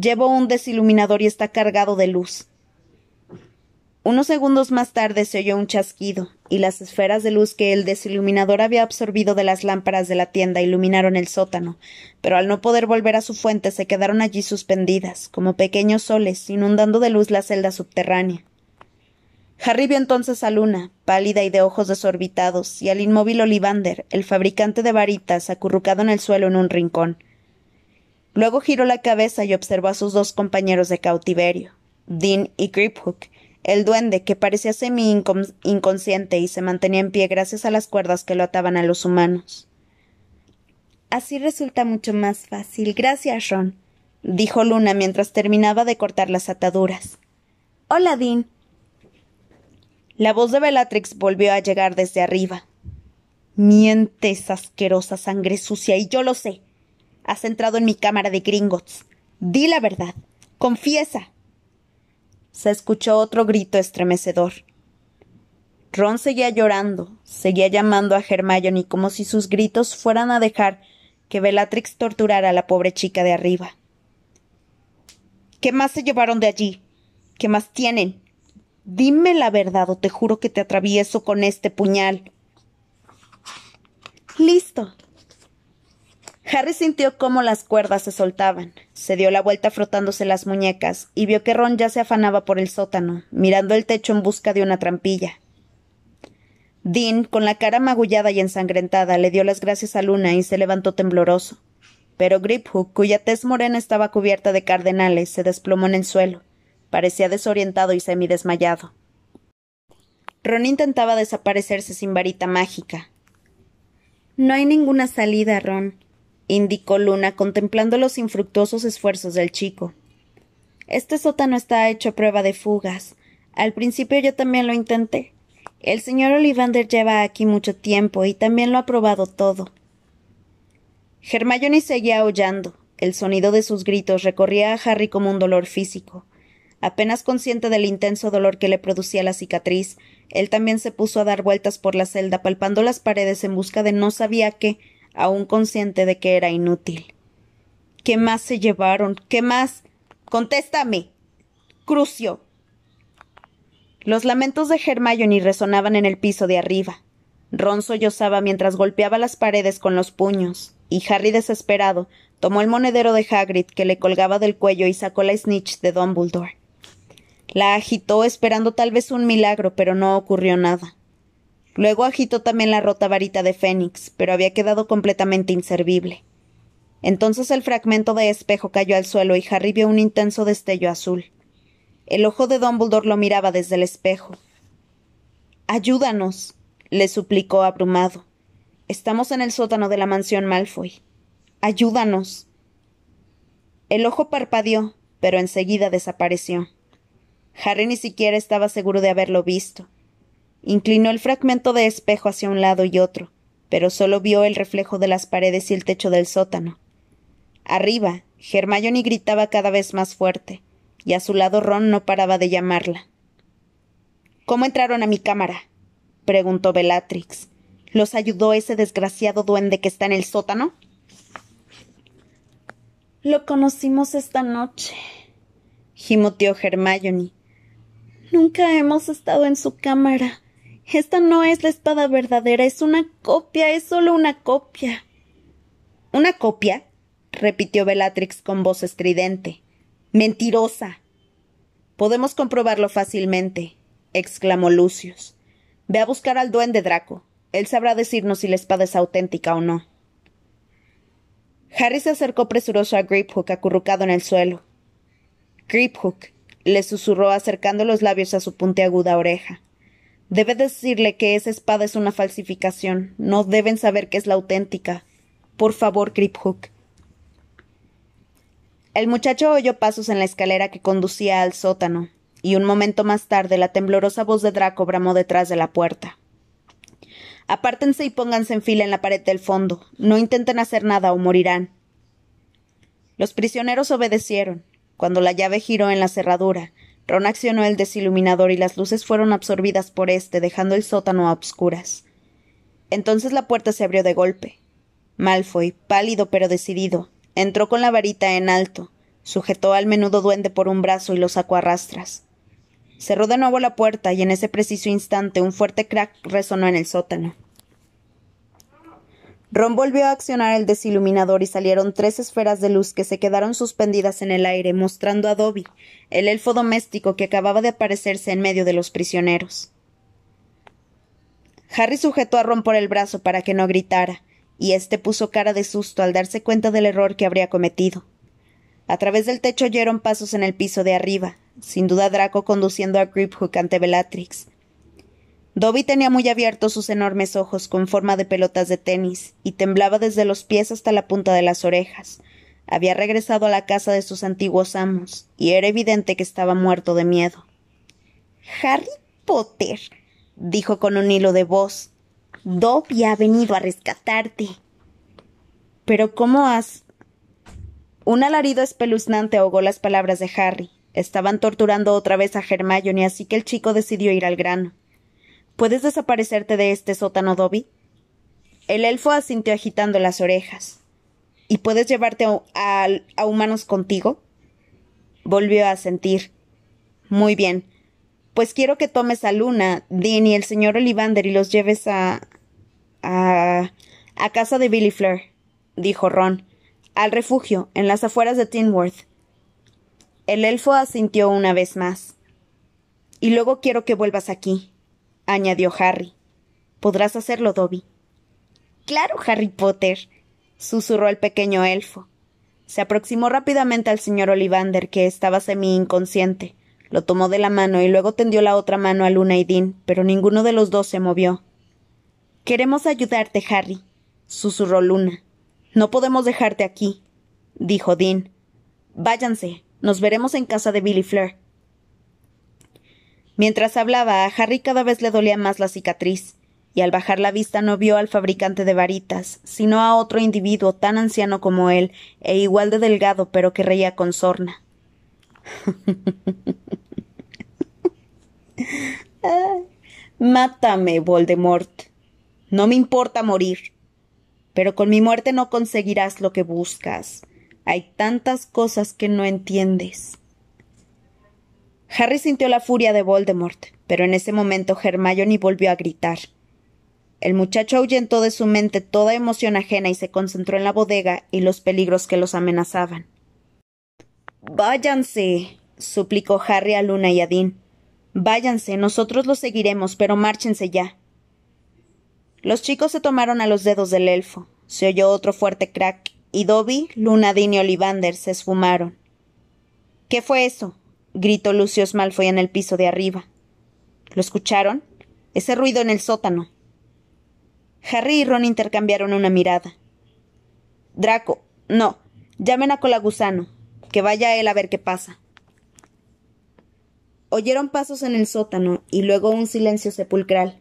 Llevo un desiluminador y está cargado de luz. Unos segundos más tarde se oyó un chasquido, y las esferas de luz que el desiluminador había absorbido de las lámparas de la tienda iluminaron el sótano, pero al no poder volver a su fuente se quedaron allí suspendidas, como pequeños soles, inundando de luz la celda subterránea. Harry vio entonces a Luna, pálida y de ojos desorbitados, y al inmóvil Olivander, el fabricante de varitas, acurrucado en el suelo en un rincón. Luego giró la cabeza y observó a sus dos compañeros de cautiverio, Dean y Griphook, el duende, que parecía semi inconsciente y se mantenía en pie gracias a las cuerdas que lo ataban a los humanos. Así resulta mucho más fácil. Gracias, Ron, dijo Luna mientras terminaba de cortar las ataduras. Hola, Dean. La voz de Bellatrix volvió a llegar desde arriba. Mientes, asquerosa sangre sucia, y yo lo sé. Has entrado en mi cámara de Gringotts. Di la verdad. Confiesa se escuchó otro grito estremecedor. Ron seguía llorando, seguía llamando a Hermione como si sus gritos fueran a dejar que Bellatrix torturara a la pobre chica de arriba. ¿Qué más se llevaron de allí? ¿Qué más tienen? Dime la verdad o te juro que te atravieso con este puñal. Listo, Harry sintió cómo las cuerdas se soltaban. Se dio la vuelta frotándose las muñecas y vio que Ron ya se afanaba por el sótano, mirando el techo en busca de una trampilla. Dean, con la cara magullada y ensangrentada, le dio las gracias a Luna y se levantó tembloroso. Pero Griphook, cuya tez morena estaba cubierta de cardenales, se desplomó en el suelo. Parecía desorientado y semidesmayado. Ron intentaba desaparecerse sin varita mágica. No hay ninguna salida, Ron, indicó Luna contemplando los infructuosos esfuerzos del chico. Este sótano está hecho a prueba de fugas. Al principio yo también lo intenté. El señor Olivander lleva aquí mucho tiempo y también lo ha probado todo. Hermione seguía aullando. El sonido de sus gritos recorría a Harry como un dolor físico. Apenas consciente del intenso dolor que le producía la cicatriz, él también se puso a dar vueltas por la celda, palpando las paredes en busca de no sabía qué, aún consciente de que era inútil. ¿Qué más se llevaron? ¿Qué más? Contéstame. Crucio. Los lamentos de Hermione resonaban en el piso de arriba. Ron sollozaba mientras golpeaba las paredes con los puños, y Harry, desesperado, tomó el monedero de Hagrid que le colgaba del cuello y sacó la snitch de Dumbledore. La agitó esperando tal vez un milagro, pero no ocurrió nada. Luego agitó también la rota varita de Fénix, pero había quedado completamente inservible. Entonces el fragmento de espejo cayó al suelo y Harry vio un intenso destello azul. El ojo de Dumbledore lo miraba desde el espejo. Ayúdanos, le suplicó abrumado. Estamos en el sótano de la mansión Malfoy. Ayúdanos. El ojo parpadeó, pero enseguida desapareció. Harry ni siquiera estaba seguro de haberlo visto. Inclinó el fragmento de espejo hacia un lado y otro, pero solo vio el reflejo de las paredes y el techo del sótano. Arriba, Hermione gritaba cada vez más fuerte, y a su lado Ron no paraba de llamarla. ¿Cómo entraron a mi cámara? preguntó Bellatrix. ¿Los ayudó ese desgraciado duende que está en el sótano? Lo conocimos esta noche, gimoteó Hermione. Nunca hemos estado en su cámara. Esta no es la espada verdadera, es una copia, es solo una copia. ¿Una copia? repitió Bellatrix con voz estridente. Mentirosa. Podemos comprobarlo fácilmente, exclamó Lucius. Ve a buscar al duende Draco. Él sabrá decirnos si la espada es auténtica o no. Harry se acercó presuroso a Griphook acurrucado en el suelo. Griphook, le susurró acercando los labios a su puntiaguda oreja. Debe decirle que esa espada es una falsificación. No deben saber que es la auténtica. Por favor, Griphook. El muchacho oyó pasos en la escalera que conducía al sótano, y un momento más tarde la temblorosa voz de Draco bramó detrás de la puerta. Apártense y pónganse en fila en la pared del fondo. No intenten hacer nada o morirán. Los prisioneros obedecieron. Cuando la llave giró en la cerradura, Ron accionó el desiluminador y las luces fueron absorbidas por éste, dejando el sótano a obscuras. Entonces la puerta se abrió de golpe. Malfoy, pálido pero decidido, entró con la varita en alto, sujetó al menudo duende por un brazo y lo sacó a rastras. Cerró de nuevo la puerta y en ese preciso instante un fuerte crack resonó en el sótano. Ron volvió a accionar el desiluminador y salieron tres esferas de luz que se quedaron suspendidas en el aire, mostrando a Dobby, el elfo doméstico que acababa de aparecerse en medio de los prisioneros. Harry sujetó a Ron por el brazo para que no gritara, y éste puso cara de susto al darse cuenta del error que habría cometido. A través del techo oyeron pasos en el piso de arriba, sin duda Draco conduciendo a Griphook ante Bellatrix. Dobby tenía muy abiertos sus enormes ojos con forma de pelotas de tenis y temblaba desde los pies hasta la punta de las orejas. Había regresado a la casa de sus antiguos amos y era evidente que estaba muerto de miedo. Harry Potter, dijo con un hilo de voz. Dobby ha venido a rescatarte. Pero ¿cómo has? Un alarido espeluznante ahogó las palabras de Harry. Estaban torturando otra vez a Hermione, así que el chico decidió ir al grano. ¿Puedes desaparecerte de este sótano, Dobby? El elfo asintió agitando las orejas. ¿Y puedes llevarte a, a, humanos contigo? Volvió a sentir. Muy bien. Pues quiero que tomes a Luna, Dean y el señor Olivander y los lleves a. a. a casa de Billy Fleur, dijo Ron. Al refugio, en las afueras de Tinworth. El elfo asintió una vez más. Y luego quiero que vuelvas aquí, añadió Harry. Podrás hacerlo, Dobby. Claro, Harry Potter, susurró el pequeño elfo. Se aproximó rápidamente al señor Olivander, que estaba semi inconsciente. Lo tomó de la mano y luego tendió la otra mano a Luna y Dean, pero ninguno de los dos se movió. Queremos ayudarte, Harry, susurró Luna. No podemos dejarte aquí, dijo Dean. Váyanse, nos veremos en casa de Billy Fleur. Mientras hablaba, a Harry cada vez le dolía más la cicatriz, y al bajar la vista no vio al fabricante de varitas, sino a otro individuo tan anciano como él, e igual de delgado, pero que reía con sorna. (laughs) Mátame, Voldemort. No me importa morir. Pero con mi muerte no conseguirás lo que buscas. Hay tantas cosas que no entiendes. Harry sintió la furia de Voldemort, pero en ese momento Hermione volvió a gritar. El muchacho ahuyentó de su mente toda emoción ajena y se concentró en la bodega y los peligros que los amenazaban. Váyanse, suplicó Harry a Luna y a Dean. Váyanse, nosotros los seguiremos, pero márchense ya. Los chicos se tomaron a los dedos del elfo. Se oyó otro fuerte crack y Dobby, Lunadín y Olivander se esfumaron. ¿Qué fue eso? Gritó Lucius Malfoy en el piso de arriba. ¿Lo escucharon? Ese ruido en el sótano. Harry y Ron intercambiaron una mirada. Draco, no, llamen a Colagusano, que vaya él a ver qué pasa. Oyeron pasos en el sótano y luego un silencio sepulcral.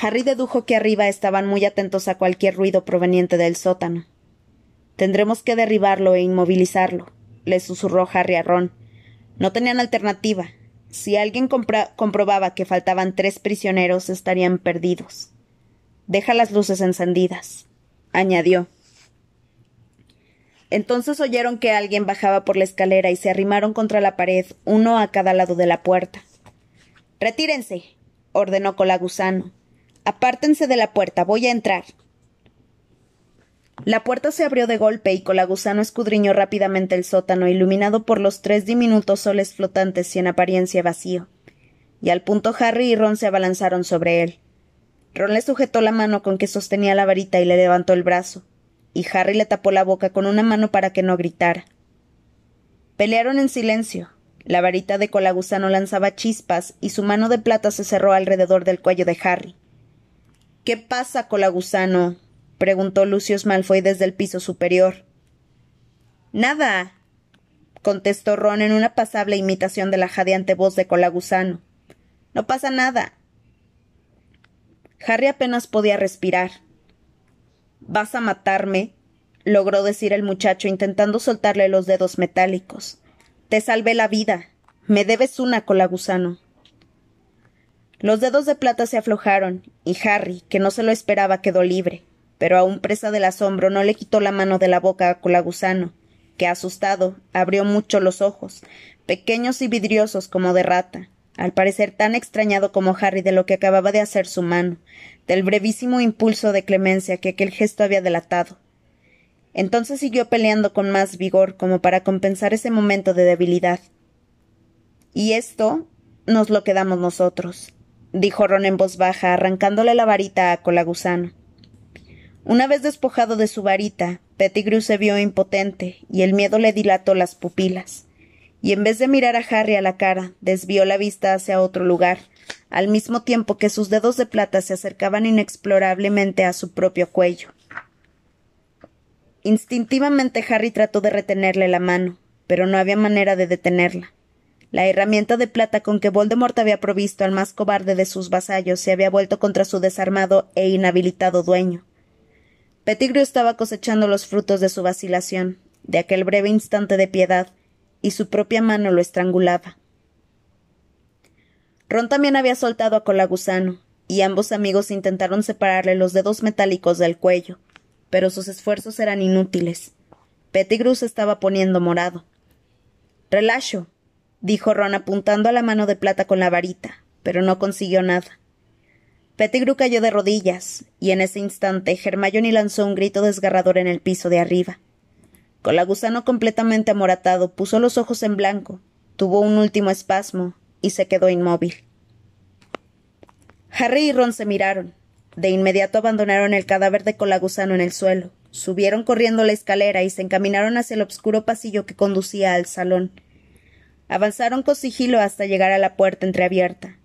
Harry dedujo que arriba estaban muy atentos a cualquier ruido proveniente del sótano. Tendremos que derribarlo e inmovilizarlo, le susurró Harry a Ron. No tenían alternativa. Si alguien comprobaba que faltaban tres prisioneros, estarían perdidos. Deja las luces encendidas, añadió. Entonces oyeron que alguien bajaba por la escalera y se arrimaron contra la pared, uno a cada lado de la puerta. Retírense, ordenó Colagusano. Apártense de la puerta, voy a entrar. La puerta se abrió de golpe y Colagusano escudriñó rápidamente el sótano, iluminado por los tres diminutos soles flotantes y en apariencia vacío. Y al punto Harry y Ron se abalanzaron sobre él. Ron le sujetó la mano con que sostenía la varita y le levantó el brazo, y Harry le tapó la boca con una mano para que no gritara. Pelearon en silencio. La varita de Colagusano lanzaba chispas y su mano de plata se cerró alrededor del cuello de Harry. ¿Qué pasa, Colagusano? Preguntó Lucius Malfoy desde el piso superior. Nada, contestó Ron en una pasable imitación de la jadeante voz de Colagusano. No pasa nada. Harry apenas podía respirar. ¿Vas a matarme? logró decir el muchacho intentando soltarle los dedos metálicos. Te salvé la vida. Me debes una, Colagusano. Los dedos de plata se aflojaron, y Harry, que no se lo esperaba, quedó libre pero aún presa del asombro no le quitó la mano de la boca a Colagusano, que asustado abrió mucho los ojos, pequeños y vidriosos como de rata, al parecer tan extrañado como Harry de lo que acababa de hacer su mano, del brevísimo impulso de clemencia que aquel gesto había delatado. Entonces siguió peleando con más vigor como para compensar ese momento de debilidad. Y esto nos lo quedamos nosotros, dijo Ron en voz baja, arrancándole la varita a Colagusano. Una vez despojado de su varita, Pettigrew se vio impotente y el miedo le dilató las pupilas y en vez de mirar a Harry a la cara, desvió la vista hacia otro lugar, al mismo tiempo que sus dedos de plata se acercaban inexplorablemente a su propio cuello. Instintivamente Harry trató de retenerle la mano, pero no había manera de detenerla. La herramienta de plata con que Voldemort había provisto al más cobarde de sus vasallos se había vuelto contra su desarmado e inhabilitado dueño. Pettigrew estaba cosechando los frutos de su vacilación, de aquel breve instante de piedad, y su propia mano lo estrangulaba. Ron también había soltado a Colagusano, y ambos amigos intentaron separarle los dedos metálicos del cuello, pero sus esfuerzos eran inútiles. Pettigrew se estaba poniendo morado. Relajo, dijo Ron apuntando a la mano de plata con la varita, pero no consiguió nada. Pettigrew cayó de rodillas, y en ese instante Hermione lanzó un grito desgarrador en el piso de arriba. Con la gusano completamente amoratado, puso los ojos en blanco, tuvo un último espasmo y se quedó inmóvil. Harry y Ron se miraron. De inmediato abandonaron el cadáver de Colagusano en el suelo, subieron corriendo la escalera y se encaminaron hacia el oscuro pasillo que conducía al salón. Avanzaron con sigilo hasta llegar a la puerta entreabierta.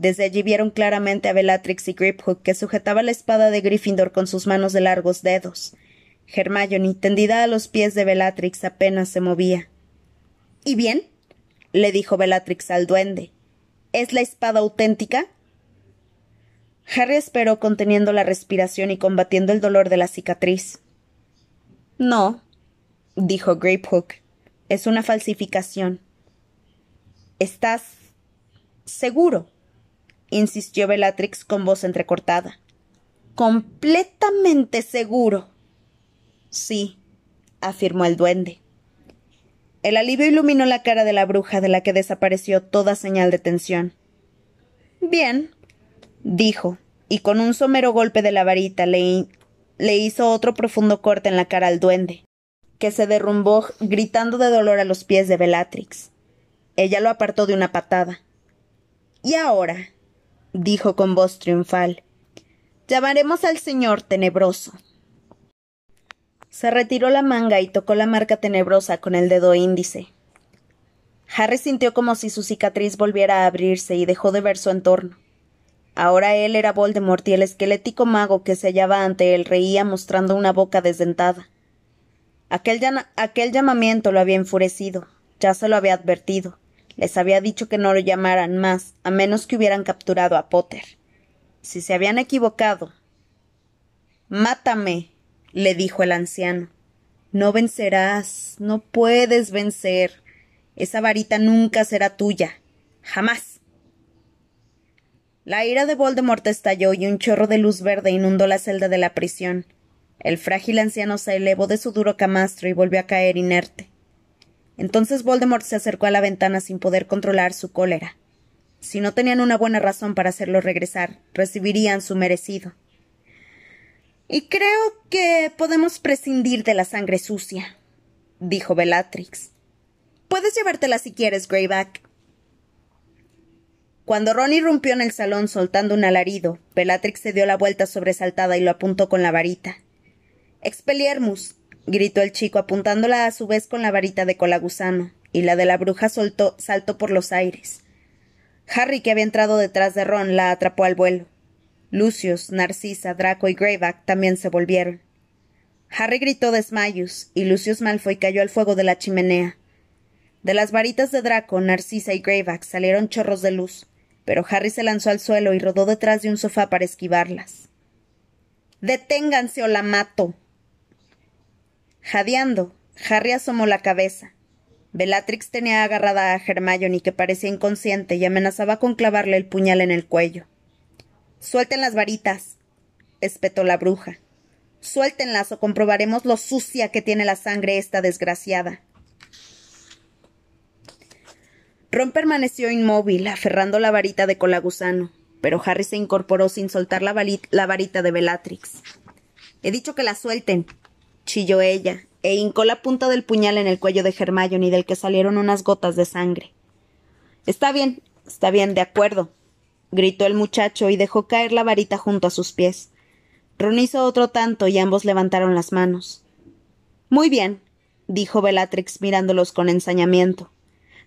Desde allí vieron claramente a Bellatrix y Griphook, que sujetaba la espada de Gryffindor con sus manos de largos dedos, Hermione, tendida a los pies de Bellatrix, apenas se movía. ¿Y bien? le dijo Bellatrix al duende. ¿Es la espada auténtica? Harry esperó conteniendo la respiración y combatiendo el dolor de la cicatriz. No, dijo Grapehook. Es una falsificación. ¿Estás seguro? Insistió Bellatrix con voz entrecortada. Completamente seguro. Sí, afirmó el duende. El alivio iluminó la cara de la bruja de la que desapareció toda señal de tensión. Bien, dijo, y con un somero golpe de la varita le, le hizo otro profundo corte en la cara al duende, que se derrumbó gritando de dolor a los pies de Bellatrix. Ella lo apartó de una patada. Y ahora, dijo con voz triunfal, llamaremos al señor tenebroso. Se retiró la manga y tocó la marca tenebrosa con el dedo índice. Harry sintió como si su cicatriz volviera a abrirse y dejó de ver su entorno. Ahora él era Voldemort y el esquelético mago que se hallaba ante él reía mostrando una boca desdentada. Aquel, aquel llamamiento lo había enfurecido, ya se lo había advertido. Les había dicho que no lo llamaran más, a menos que hubieran capturado a Potter. Si se habían equivocado. Mátame, le dijo el anciano. No vencerás, no puedes vencer. Esa varita nunca será tuya. Jamás. La ira de Voldemort estalló y un chorro de luz verde inundó la celda de la prisión. El frágil anciano se elevó de su duro camastro y volvió a caer inerte. Entonces Voldemort se acercó a la ventana sin poder controlar su cólera. Si no tenían una buena razón para hacerlo regresar, recibirían su merecido. Y creo que podemos prescindir de la sangre sucia, dijo Bellatrix. Puedes llevártela si quieres, Greyback. Cuando Ron irrumpió en el salón soltando un alarido, Bellatrix se dio la vuelta sobresaltada y lo apuntó con la varita. Expeliermus, gritó el chico apuntándola a su vez con la varita de colagusano, y la de la bruja saltó por los aires. Harry, que había entrado detrás de Ron, la atrapó al vuelo. Lucius, Narcisa, Draco y Greyback también se volvieron. Harry gritó desmayos, y Lucius Malfoy cayó al fuego de la chimenea. De las varitas de Draco, Narcisa y Greyback salieron chorros de luz, pero Harry se lanzó al suelo y rodó detrás de un sofá para esquivarlas. Deténganse o la mato. Jadeando, Harry asomó la cabeza. Bellatrix tenía agarrada a Hermione que parecía inconsciente y amenazaba con clavarle el puñal en el cuello. Suelten las varitas, espetó la bruja. Suéltenlas o comprobaremos lo sucia que tiene la sangre esta desgraciada. Ron permaneció inmóvil, aferrando la varita de colagusano, pero Harry se incorporó sin soltar la, la varita de Bellatrix. He dicho que la suelten, chilló ella, e hincó la punta del puñal en el cuello de Hermione del que salieron unas gotas de sangre. Está bien, está bien, de acuerdo, gritó el muchacho y dejó caer la varita junto a sus pies. Ron hizo otro tanto y ambos levantaron las manos. Muy bien, dijo Bellatrix mirándolos con ensañamiento.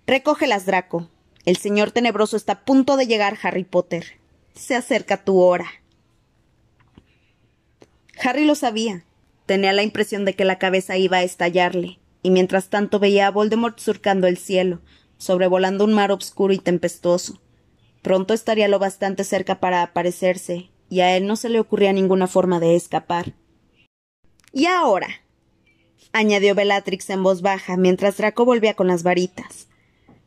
Recógelas, Draco. El señor tenebroso está a punto de llegar, Harry Potter. Se acerca tu hora. Harry lo sabía. Tenía la impresión de que la cabeza iba a estallarle, y mientras tanto veía a Voldemort surcando el cielo, sobrevolando un mar obscuro y tempestuoso. Pronto estaría lo bastante cerca para aparecerse, y a él no se le ocurría ninguna forma de escapar. Y ahora, añadió Bellatrix en voz baja, mientras Draco volvía con las varitas.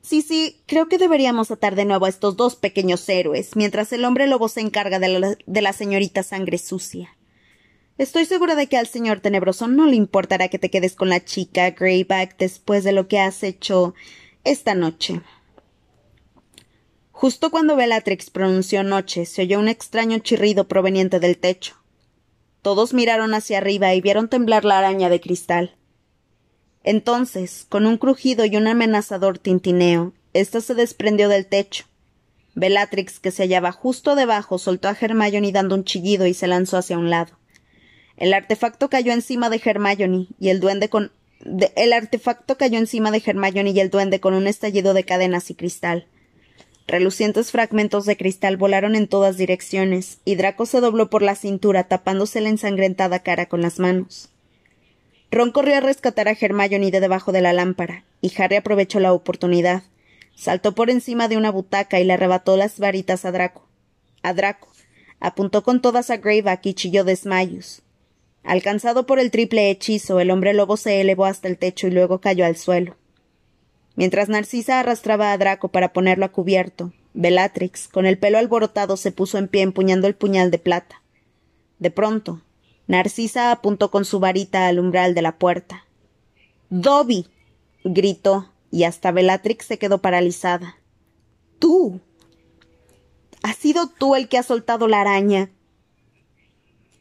Sí, sí, creo que deberíamos atar de nuevo a estos dos pequeños héroes, mientras el hombre lobo se encarga de la, de la señorita sangre sucia. Estoy segura de que al señor tenebroso no le importará que te quedes con la chica Greyback después de lo que has hecho esta noche. Justo cuando Bellatrix pronunció noche, se oyó un extraño chirrido proveniente del techo. Todos miraron hacia arriba y vieron temblar la araña de cristal. Entonces, con un crujido y un amenazador tintineo, ésta se desprendió del techo. Bellatrix, que se hallaba justo debajo, soltó a Hermione dando un chillido y se lanzó hacia un lado. El artefacto cayó encima de Hermione y el duende con el artefacto cayó encima de Hermione y el duende con un estallido de cadenas y cristal. Relucientes fragmentos de cristal volaron en todas direcciones, y Draco se dobló por la cintura tapándose la ensangrentada cara con las manos. Ron corrió a rescatar a Hermione de debajo de la lámpara, y Harry aprovechó la oportunidad. Saltó por encima de una butaca y le arrebató las varitas a Draco. A Draco. Apuntó con todas a Greyback y chilló desmayos. Alcanzado por el triple hechizo, el hombre lobo se elevó hasta el techo y luego cayó al suelo. Mientras Narcisa arrastraba a Draco para ponerlo a cubierto, Bellatrix, con el pelo alborotado, se puso en pie empuñando el puñal de plata. De pronto, Narcisa apuntó con su varita al umbral de la puerta. Dobby. gritó, y hasta Bellatrix se quedó paralizada. Tú. ¿Has sido tú el que ha soltado la araña?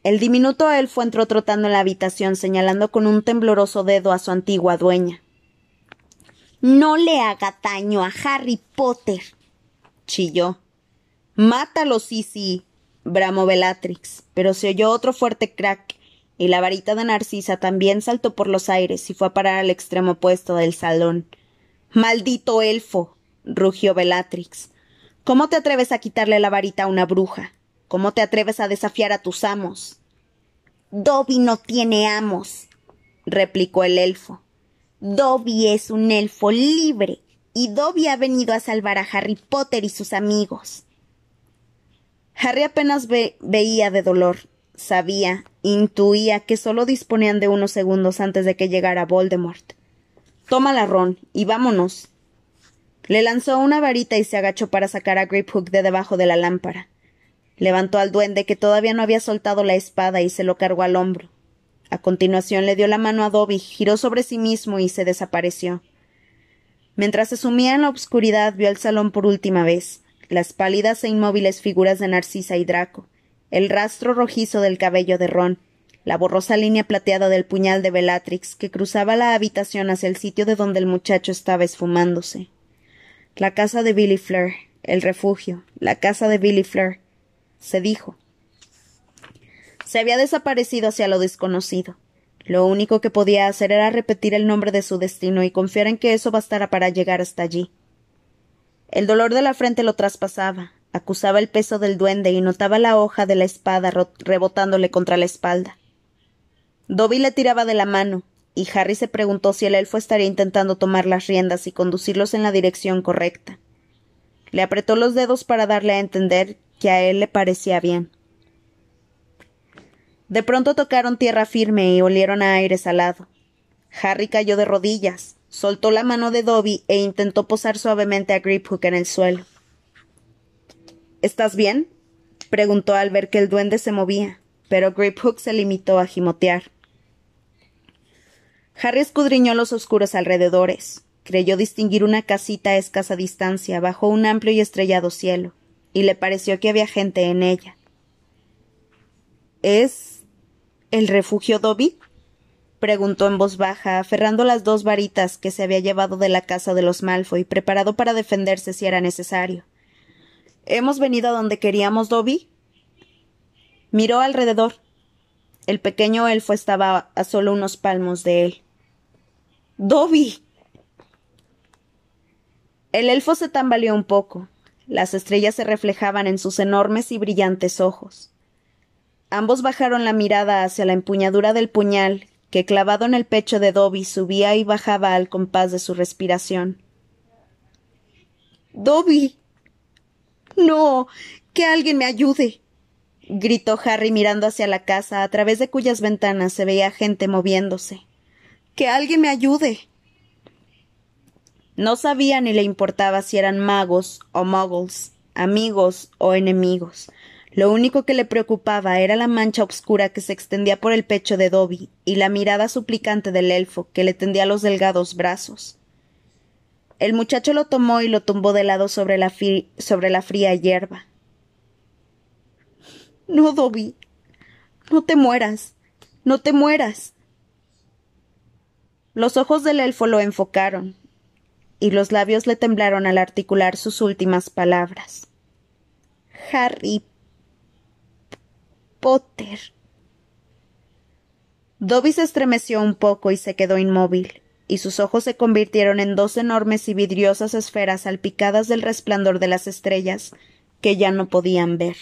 El diminuto elfo entró trotando en la habitación, señalando con un tembloroso dedo a su antigua dueña. No le haga daño a Harry Potter. chilló. Mátalo, sí, bramó Bellatrix, pero se oyó otro fuerte crack, y la varita de Narcisa también saltó por los aires y fue a parar al extremo opuesto del salón. Maldito elfo. rugió Bellatrix. ¿Cómo te atreves a quitarle la varita a una bruja? ¿Cómo te atreves a desafiar a tus amos? Dobby no tiene amos, replicó el elfo. Dobby es un elfo libre, y Dobby ha venido a salvar a Harry Potter y sus amigos. Harry apenas veía de dolor. Sabía, intuía que solo disponían de unos segundos antes de que llegara Voldemort. Tómala, Ron, y vámonos. Le lanzó una varita y se agachó para sacar a Griphook de debajo de la lámpara. Levantó al duende que todavía no había soltado la espada y se lo cargó al hombro. A continuación le dio la mano a Dobby, giró sobre sí mismo y se desapareció. Mientras se sumía en la obscuridad vio el salón por última vez, las pálidas e inmóviles figuras de Narcisa y Draco, el rastro rojizo del cabello de Ron, la borrosa línea plateada del puñal de Bellatrix que cruzaba la habitación hacia el sitio de donde el muchacho estaba esfumándose. La casa de Billy Fleur, el refugio, la casa de Billy Fleur, se dijo. Se había desaparecido hacia lo desconocido. Lo único que podía hacer era repetir el nombre de su destino y confiar en que eso bastara para llegar hasta allí. El dolor de la frente lo traspasaba, acusaba el peso del duende y notaba la hoja de la espada rebotándole contra la espalda. Dobby le tiraba de la mano, y Harry se preguntó si el elfo estaría intentando tomar las riendas y conducirlos en la dirección correcta. Le apretó los dedos para darle a entender que a él le parecía bien. De pronto tocaron tierra firme y olieron a aire salado. Harry cayó de rodillas, soltó la mano de Dobby e intentó posar suavemente a Griphook en el suelo. ¿Estás bien? preguntó al ver que el duende se movía, pero Griphook se limitó a gimotear. Harry escudriñó los oscuros alrededores. creyó distinguir una casita a escasa distancia bajo un amplio y estrellado cielo, y le pareció que había gente en ella. ¿Es el refugio Dobby? preguntó en voz baja, aferrando las dos varitas que se había llevado de la casa de los Malfoy, preparado para defenderse si era necesario. ¿Hemos venido a donde queríamos, Dobby? Miró alrededor. El pequeño elfo estaba a solo unos palmos de él. Dobby. El elfo se tambaleó un poco. Las estrellas se reflejaban en sus enormes y brillantes ojos. Ambos bajaron la mirada hacia la empuñadura del puñal que clavado en el pecho de Dobby subía y bajaba al compás de su respiración. Dobby. No. Que alguien me ayude. gritó Harry mirando hacia la casa, a través de cuyas ventanas se veía gente moviéndose. Que alguien me ayude. No sabía ni le importaba si eran magos o muggles, amigos o enemigos. Lo único que le preocupaba era la mancha oscura que se extendía por el pecho de Dobby y la mirada suplicante del elfo que le tendía los delgados brazos. El muchacho lo tomó y lo tumbó de lado sobre la, sobre la fría hierba. No, Dobby. No te mueras. No te mueras. Los ojos del elfo lo enfocaron, y los labios le temblaron al articular sus últimas palabras. Harry Potter. Dobby se estremeció un poco y se quedó inmóvil, y sus ojos se convirtieron en dos enormes y vidriosas esferas salpicadas del resplandor de las estrellas que ya no podían ver.